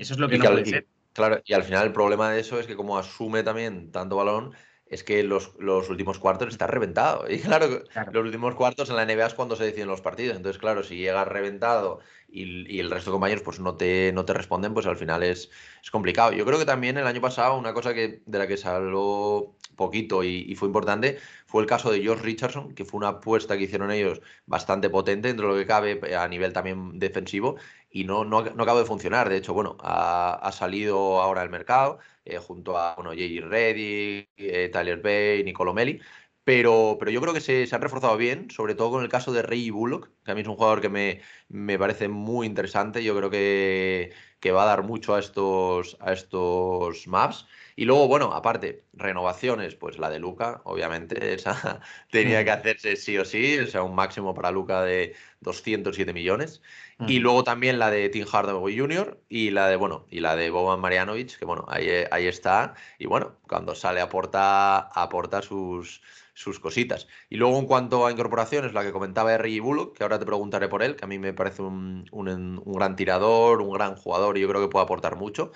eso es lo que no puede ser. Claro, y al final el problema de eso es que como asume también tanto balón, es que los, los últimos cuartos está reventado. [LAUGHS] Y claro, los últimos cuartos en la NBA es cuando se deciden los partidos. Entonces, claro, si llega reventado y, el resto de compañeros pues no te, no te responden, pues al final es, es complicado. Yo creo que también el año pasado una cosa que, de la que se habló poquito y, fue importante fue el caso de George Richardson, que fue una apuesta que hicieron ellos bastante potente dentro de lo que cabe a nivel también defensivo y no, no, no acabó de funcionar. De hecho, bueno, ha, salido ahora al mercado eh, junto a bueno, J.J. Reddy, eh, Tyler Bay, Nicolo Melli. Pero, pero yo creo que se, se, han reforzado bien, sobre todo con el caso de Rey Bullock, que a mí es un jugador que me, me parece muy interesante. Yo creo que, que, va a dar mucho a estos, a estos maps. Y luego, bueno, aparte, renovaciones, pues la de Luca, obviamente, [LAUGHS] esa tenía que hacerse sí o sí, o sea, un máximo para Luca de 207 millones. Y luego también la de Tim Hardaway Jr. y la de, bueno, y la de Boban Marjanovic, que bueno, ahí, ahí está. Y bueno, cuando sale aporta, aporta sus, sus cositas. Y luego en cuanto a incorporaciones, la que comentaba Reggie Bullock, que ahora te preguntaré por él, que a mí me parece un, un, gran tirador, un gran jugador y yo creo que puede aportar mucho.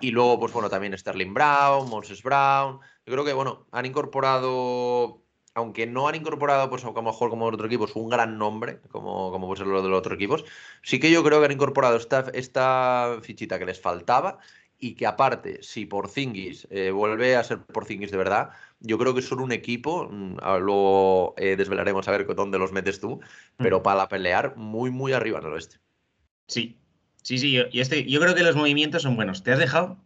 Y luego, pues bueno, también Sterling Brown, Moses Brown. Yo creo que, bueno, han incorporado aunque no han incorporado, pues a lo mejor como otro equipo, es un gran nombre, como, como puede ser lo de los otros equipos, sí que yo creo que han incorporado esta, esta fichita que les faltaba y que aparte, si Porzingis eh, vuelve a ser Porzingis de verdad, yo creo que son un equipo, mm, luego eh, desvelaremos a ver dónde los metes tú, pero mm. para pelear muy, muy arriba en el oeste. Sí, sí, sí, yo, y este, yo creo que los movimientos son buenos. ¿Te has dejado?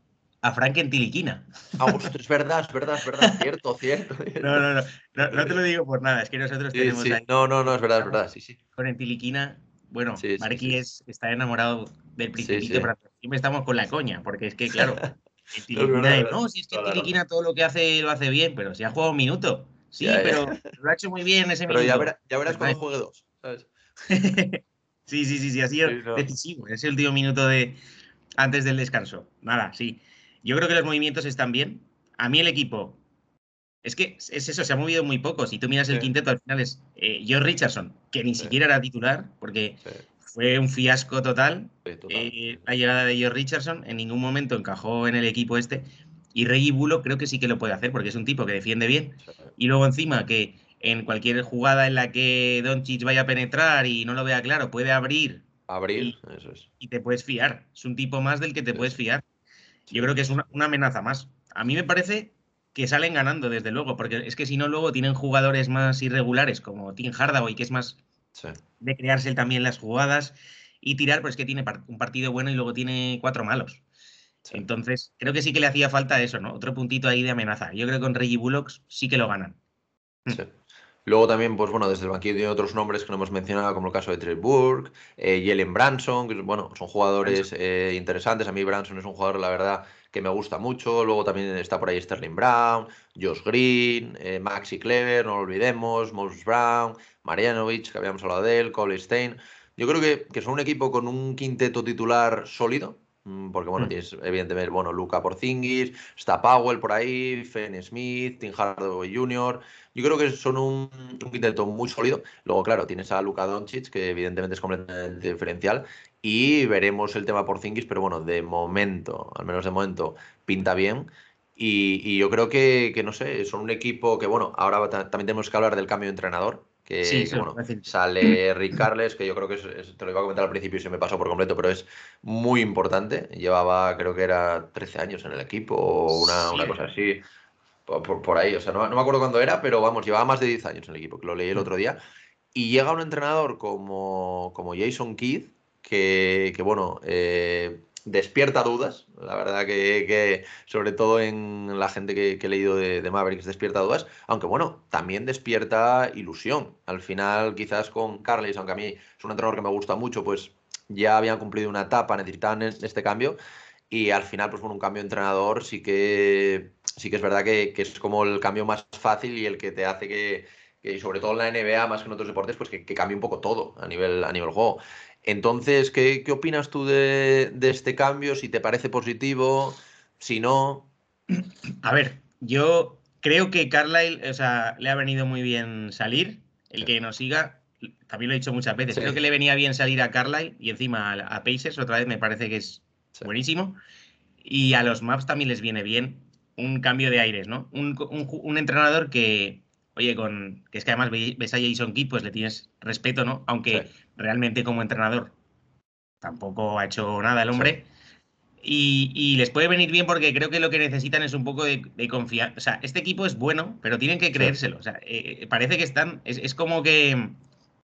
a Frank en Tiliquina. Ah, es verdad, es verdad, es verdad, cierto, [LAUGHS] cierto. No, no, no, no, te lo digo por nada, es que nosotros tenemos sí. No, no, no, es verdad, es verdad, sí, sí. Con Entiliquina, bueno, sí, es, está enamorado del principito, pero siempre estamos con la coña, porque es que, claro, [LAUGHS] Tiliquina, no, si es que Tiliquina todo lo que hace lo hace bien, pero si ha jugado un minuto. Sí, pero lo ha hecho muy bien ese minuto. Pero ya, ya verás cuando juegue dos, ¿sabes? [LAUGHS] sí, sí, sí, sí, ha sido decisivo, ese último minuto de antes del descanso. Nada, sí. Yo creo que los movimientos están bien. A mí el equipo. Es que es eso, se ha movido muy poco. Si tú miras el quinteto, al final es eh, George Richardson, que ni siquiera era titular, porque fue un fiasco total. Eh, la llegada de George Richardson en ningún momento encajó en el equipo este. Y Reggie Bulo creo que sí que lo puede hacer, porque es un tipo que defiende bien. Y luego encima que en cualquier jugada en la que Doncic vaya a penetrar y no lo vea claro, puede abrir. Abrir, eso es. Y te puedes fiar. Es un tipo más del que te puedes fiar. Yo creo que es una, amenaza más. A mí me parece que salen ganando, desde luego, porque es que si no, luego tienen jugadores más irregulares, como Tim Hardaway, que es más de crearse también las jugadas y tirar, pero es que tiene un partido bueno y luego tiene cuatro malos. Entonces, creo que sí que le hacía falta eso, ¿no? Otro puntito ahí de amenaza. Yo creo que con Reggie Bullocks sí que lo ganan. Sí. Luego también, pues bueno, desde el banquillo tiene otros nombres que no hemos mencionado, como el caso de Trey Burke, eh, Jalen Branson, que bueno, son jugadores eh, interesantes. A mí Branson es un jugador, la verdad, que me gusta mucho. Luego también está por ahí Sterling Brown, Josh Green, eh, Maxi Clever, no lo olvidemos, Moses Brown, Marianovich, que habíamos hablado de él, Cole Stein. Yo creo que, que son un equipo con un quinteto titular sólido, Mm, porque, bueno, mm. tienes evidentemente, bueno, Luca Porzingis, está Powell por ahí, Fenn Smith, Tim Hardaway Jr. Yo creo que son un, un quinteto muy sólido. Luego, claro, tienes a Luca Doncic, que evidentemente es completamente diferencial. Y veremos el tema Porzingis, pero bueno, de momento, al menos de momento, pinta bien. Y, yo creo que, que, no sé, son un equipo que, bueno, ahora también tenemos que hablar del cambio de entrenador que, bueno, sale Rick Carles, que yo creo que te lo iba a comentar al principio y se me pasó por completo, pero es muy importante. Llevaba, creo que era 13 años en el equipo o una, una cosa así, por, ahí. O sea, no, no, me acuerdo cuándo era, pero vamos, llevaba más de 10 años en el equipo, que lo leí el mm. otro día. Y llega un entrenador como, como Jason Keith, que, que bueno, eh, despierta dudas, la verdad que, sobre todo en la gente que, he leído de, Mavericks despierta dudas, aunque bueno, también despierta ilusión. Al final, quizás con Carles, aunque a mí es un entrenador que me gusta mucho, pues ya habían cumplido una etapa, necesitaban este cambio. Y al final, pues con un cambio de entrenador sí que, sí que es verdad que, es como el cambio más fácil y el que te hace que, y sobre todo en la NBA, más que en otros deportes, pues que, cambie un poco todo a nivel, a nivel juego. Entonces, ¿qué, opinas tú de, este cambio? Si te parece positivo, si no. A ver, yo creo que Carlyle, o sea, le ha venido muy bien salir. El que nos siga, también lo he dicho muchas veces, creo que le venía bien salir a Carlyle y encima a, Pacers otra vez me parece que es buenísimo. Y a los Maps también les viene bien un cambio de aires, ¿no? un entrenador que, oye, con que es que además ves a Jason Kidd, pues le tienes respeto, ¿no? Aunque realmente como entrenador tampoco ha hecho nada el hombre. Y, les puede venir bien porque creo que lo que necesitan es un poco de, confianza. O sea, este equipo es bueno, pero tienen que creérselo. O sea, eh, eh, parece que están. Es, como que.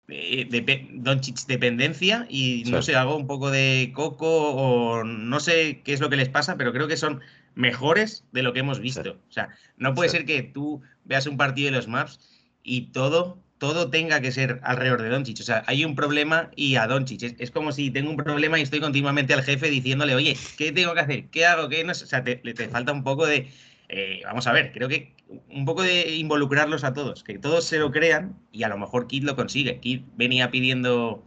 Eh, de, dependencia y no sé, hago un poco de coco o no sé qué es lo que les pasa, pero creo que son mejores de lo que hemos visto. O sea, no puede ser que tú veas un partido de los maps y todo, todo tenga que ser alrededor de Doncic. O sea, hay un problema y a Doncic. Es, como si tengo un problema y estoy continuamente al jefe diciéndole, oye, ¿qué tengo que hacer? ¿Qué hago? ¿Qué no? O sea, te, falta un poco de. Eh, vamos a ver, creo que un poco de involucrarlos a todos, que todos se lo crean y a lo mejor Kid lo consigue. Kid venía pidiendo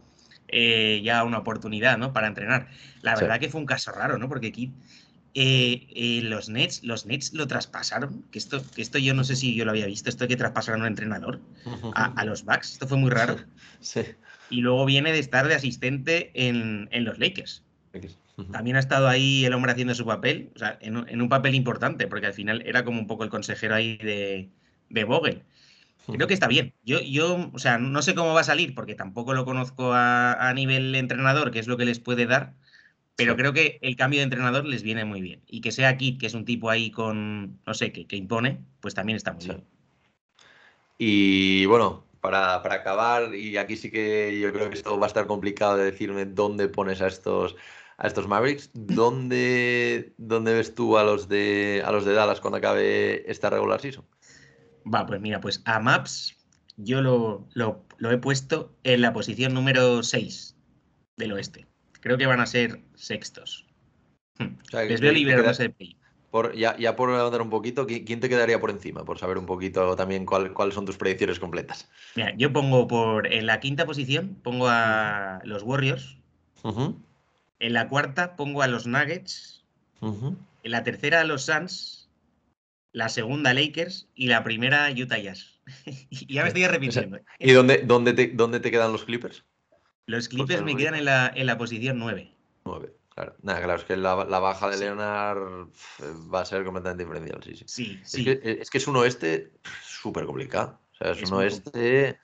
eh, ya una oportunidad, ¿no? Para entrenar. La verdad que fue un caso raro, ¿no? Porque Kid eh, eh, los Nets, los Nets lo traspasaron, que esto, que esto yo no sé si yo lo había visto, esto que traspasaron a un entrenador a, los Bucks, esto fue muy raro. [LAUGHS] Sí. Y luego viene de estar de asistente en, los Lakers. También ha estado ahí el hombre haciendo su papel, o sea, en, un papel importante, porque al final era como un poco el consejero ahí de, de Vogel. Creo que está bien. Yo, yo, o sea, no sé cómo va a salir, porque tampoco lo conozco a, a nivel entrenador, que es lo que les puede dar pero creo que el cambio de entrenador les viene muy bien. Y que sea Kit, que es un tipo ahí con, no sé, que, impone, pues también está muy bien. Y bueno, para, acabar, y aquí sí que yo creo que esto va a estar complicado de decirme dónde pones a estos, a estos Mavericks. ¿Dónde, ¿Dónde ves tú a los, de, a los de Dallas cuando acabe esta regular season? Va, pues mira, pues a Maps yo lo, lo he puesto en la posición número 6 del oeste creo que van a ser sextos. Hmm. Les veo liberados de por, ya, ya por dar un poquito, ¿quién te quedaría por encima? Por saber un poquito también cuáles son tus predicciones completas. Mira, yo pongo por en la quinta posición, pongo a los Warriors. En la cuarta pongo a los Nuggets. En la tercera a los Suns. La segunda Lakers. Y la primera Utah Jazz. [LAUGHS] ya me estoy repitiendo. ¿Y dónde, dónde, te, dónde te quedan los Clippers? Los Clippers me quedan en la, en la posición 9. 9, claro. Nada, claro, es que la, baja de Leonard va a ser completamente diferencial, sí, sí. Sí, es, Que, es que es un oeste súper complicado. O sea, es, un oeste.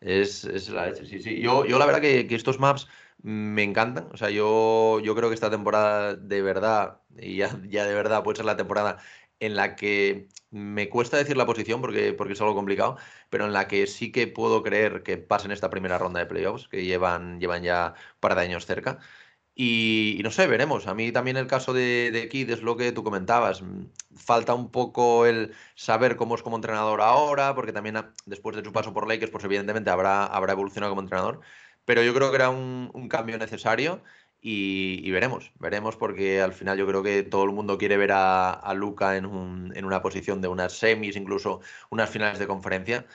Es, es, la sí, sí. Yo, yo la verdad que, que, estos maps me encantan. O sea, yo, yo creo que esta temporada de verdad, y ya, ya de verdad puede ser la temporada en la que me cuesta decir la posición porque, porque es algo complicado, pero en la que sí que puedo creer que pasen esta primera ronda de playoffs, que llevan, llevan ya un par de años cerca. Y, no sé, veremos. A mí también el caso de, de Kid es lo que tú comentabas. Falta un poco el saber cómo es como entrenador ahora, porque también después de su paso por Lakers, pues evidentemente habrá, habrá evolucionado como entrenador. Pero yo creo que era un cambio necesario y, veremos, veremos porque al final yo creo que todo el mundo quiere ver a, a Luca en, un, en, una posición de unas semis, incluso unas finales de conferencia.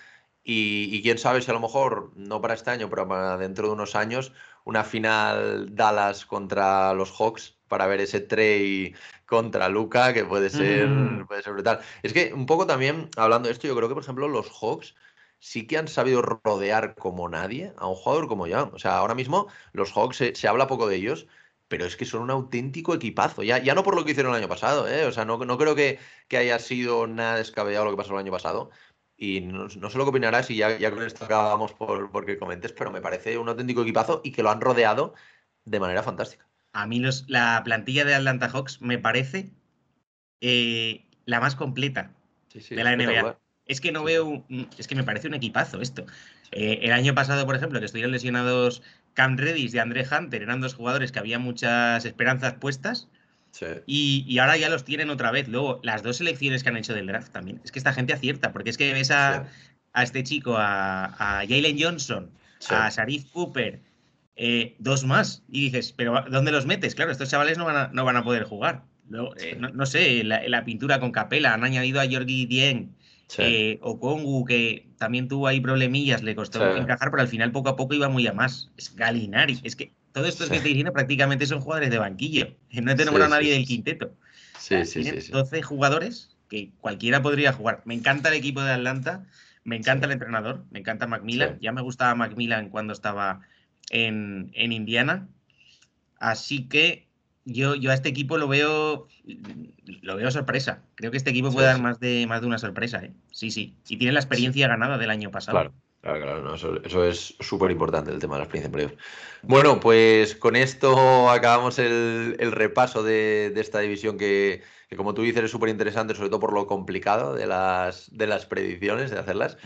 Y, quién sabe si a lo mejor, no para este año, pero para dentro de unos años, una final Dallas contra los Hawks para ver ese Trey contra Luca, que puede ser, puede ser brutal. Es que un poco también, hablando de esto, yo creo que, por ejemplo, los Hawks sí que han sabido rodear como nadie a un jugador como Young. O sea, ahora mismo los Hawks se, habla poco de ellos, pero es que son un auténtico equipazo. Ya, ya no por lo que hicieron el año pasado, ¿eh? O sea, no, no creo que, que, haya sido nada descabellado lo que pasó el año pasado. Y no, sé lo que opinarás y ya, ya con esto acabamos por porque comentes, pero me parece un auténtico equipazo y que lo han rodeado de manera fantástica. A mí los, la plantilla de Atlanta Hawks me parece eh, la más completa de la NBA. Es que no veo, es que me parece un equipazo esto. Eh, el año pasado, por ejemplo, que estuvieron lesionados Cam Redis y André Hunter, eran dos jugadores que había muchas esperanzas puestas. Y, ahora ya los tienen otra vez. Luego, las dos selecciones que han hecho del draft también. Es que esta gente acierta, porque es que ves a, este chico, a, a Jalen Johnson, a Sharif Cooper, eh, dos más. Y dices, ¿pero dónde los metes? Claro, estos chavales no van a, no van a poder jugar. Eh, no, sé, la, la, pintura con Capela, han añadido a Georgi Dien, eh, o Kongu, que también tuvo ahí problemillas, le costó encajar, pero al final poco a poco iba muy a más. Es Galinari. Es que todo esto es que estoy diciendo prácticamente son jugadores de banquillo. [LAUGHS] No te nombrado a nadie del quinteto. Sí, sí, sí, 12 jugadores que cualquiera podría jugar. Me encanta el equipo de Atlanta, me encanta el entrenador, me encanta Macmillan. Ya me gustaba Macmillan cuando estaba en, en Indiana. Así que yo, yo a este equipo lo veo lo veo sorpresa. Creo que este equipo puede dar más de, más de una sorpresa. ¿eh? Sí, sí. Y tiene la experiencia ganada del año pasado. Claro. Claro, claro, eso, es súper importante el tema de la experiencia en Bueno, pues con esto acabamos el, repaso de, esta división que, como tú dices, es súper interesante, sobre todo por lo complicado de las, de las predicciones, de hacerlas.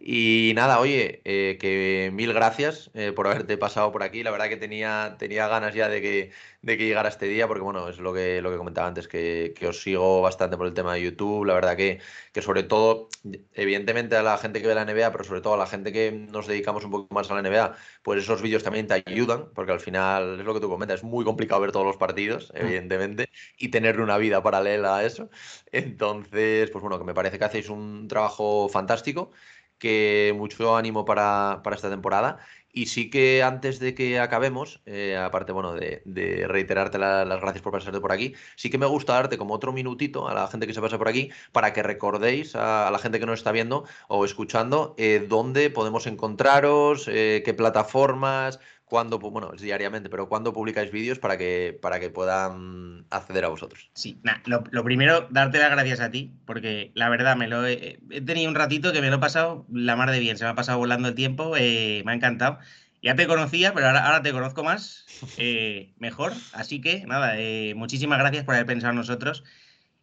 Y nada, oye, eh, que mil gracias eh, por haberte pasado por aquí. La verdad que tenía, tenía ganas ya de que, de que llegara este día, porque bueno, es lo que, lo que comentaba antes, que, que, os sigo bastante por el tema de YouTube. La verdad que, que sobre todo, evidentemente a la gente que ve la NBA, pero sobre todo a la gente que nos dedicamos un poco más a la NBA, pues esos vídeos también te ayudan, porque al final es lo que tú comentas, es muy complicado ver todos los partidos, mm. evidentemente, y tener una vida paralela a eso. Entonces, pues bueno, que me parece que hacéis un trabajo fantástico que mucho ánimo para, esta temporada. Y sí que antes de que acabemos, eh, aparte bueno, de, reiterarte las gracias por pasarte por aquí, sí que me gusta darte como otro minutito a la gente que se pasa por aquí para que recordéis a, la gente que nos está viendo o escuchando eh, dónde podemos encontraros, eh, qué plataformas, cuándo, bueno, es diariamente, pero cuándo publicáis vídeos para que, para que puedan acceder a vosotros. Sí, lo, primero, darte las gracias a ti, porque la verdad me lo he, tenido un ratito que me lo he pasado la mar de bien, se me ha pasado volando el tiempo, eh, me ha encantado. Ya te conocía, pero ahora, ahora te conozco más, [LAUGHS] eh, mejor. Así que nada, eh, muchísimas gracias por haber pensado en nosotros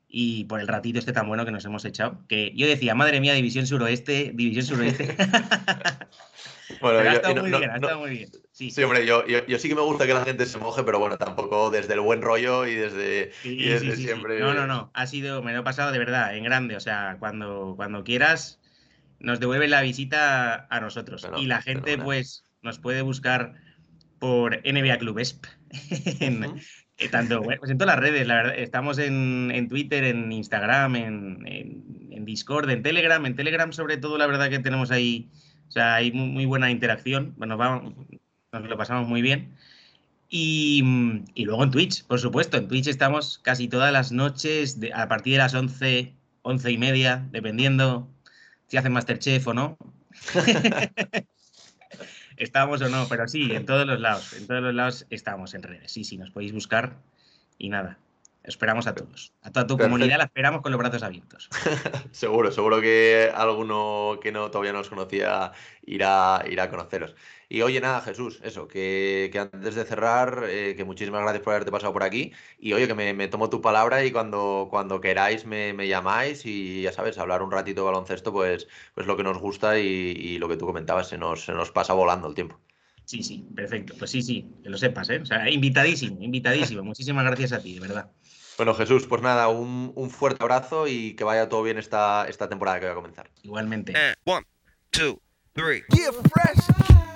y por el ratito este tan bueno que nos hemos echado. Que yo decía, madre mía, División Suroeste, División Suroeste. [LAUGHS] Bueno, ha estado muy bien, ha estado muy bien. Sí, hombre, yo, yo, sí que me gusta que la gente se moje, pero bueno, tampoco desde el buen rollo y desde, siempre. No, no, no, ha sido, me lo he pasado de verdad, en grande. O sea, cuando, cuando quieras, nos devuelve la visita a nosotros. y la gente, pues, nos puede buscar por NBA Club ESP. [LAUGHS] en, eh, tanto, pues en todas las redes, la verdad, estamos en, en Twitter, en Instagram, en, en, Discord, en Telegram. En Telegram, sobre todo, la verdad que tenemos ahí o sea, hay muy, buena interacción, bueno, vamos, nos lo pasamos muy bien. Y, luego en Twitch, por supuesto, en Twitch estamos casi todas las noches, a partir de las 11, 11 y media, dependiendo si hacen Masterchef o no. [LAUGHS] estamos o no, pero sí, en todos los lados, en todos los lados estamos en redes. Sí, sí, nos podéis buscar y nada. Esperamos a todos. A toda tu comunidad la esperamos con los brazos abiertos. [LAUGHS] seguro, seguro que alguno que no todavía no os conocía irá, irá a conoceros. Y oye, nada, Jesús, eso, que, antes de cerrar, eh, que muchísimas gracias por haberte pasado por aquí. Y oye, que me, tomo tu palabra y cuando, cuando queráis me, llamáis y ya sabes, hablar un ratito de baloncesto, pues, pues lo que nos gusta y, lo que tú comentabas, se nos, se nos pasa volando el tiempo. Sí, sí, perfecto. Pues sí, sí, que lo sepas, ¿eh? O sea, invitadísimo, invitadísimo. [LAUGHS] Muchísimas gracias a ti, de verdad. Bueno, Jesús, pues nada, un, fuerte abrazo y que vaya todo bien esta, esta temporada que va a comenzar. Igualmente. one, two, three. fresh.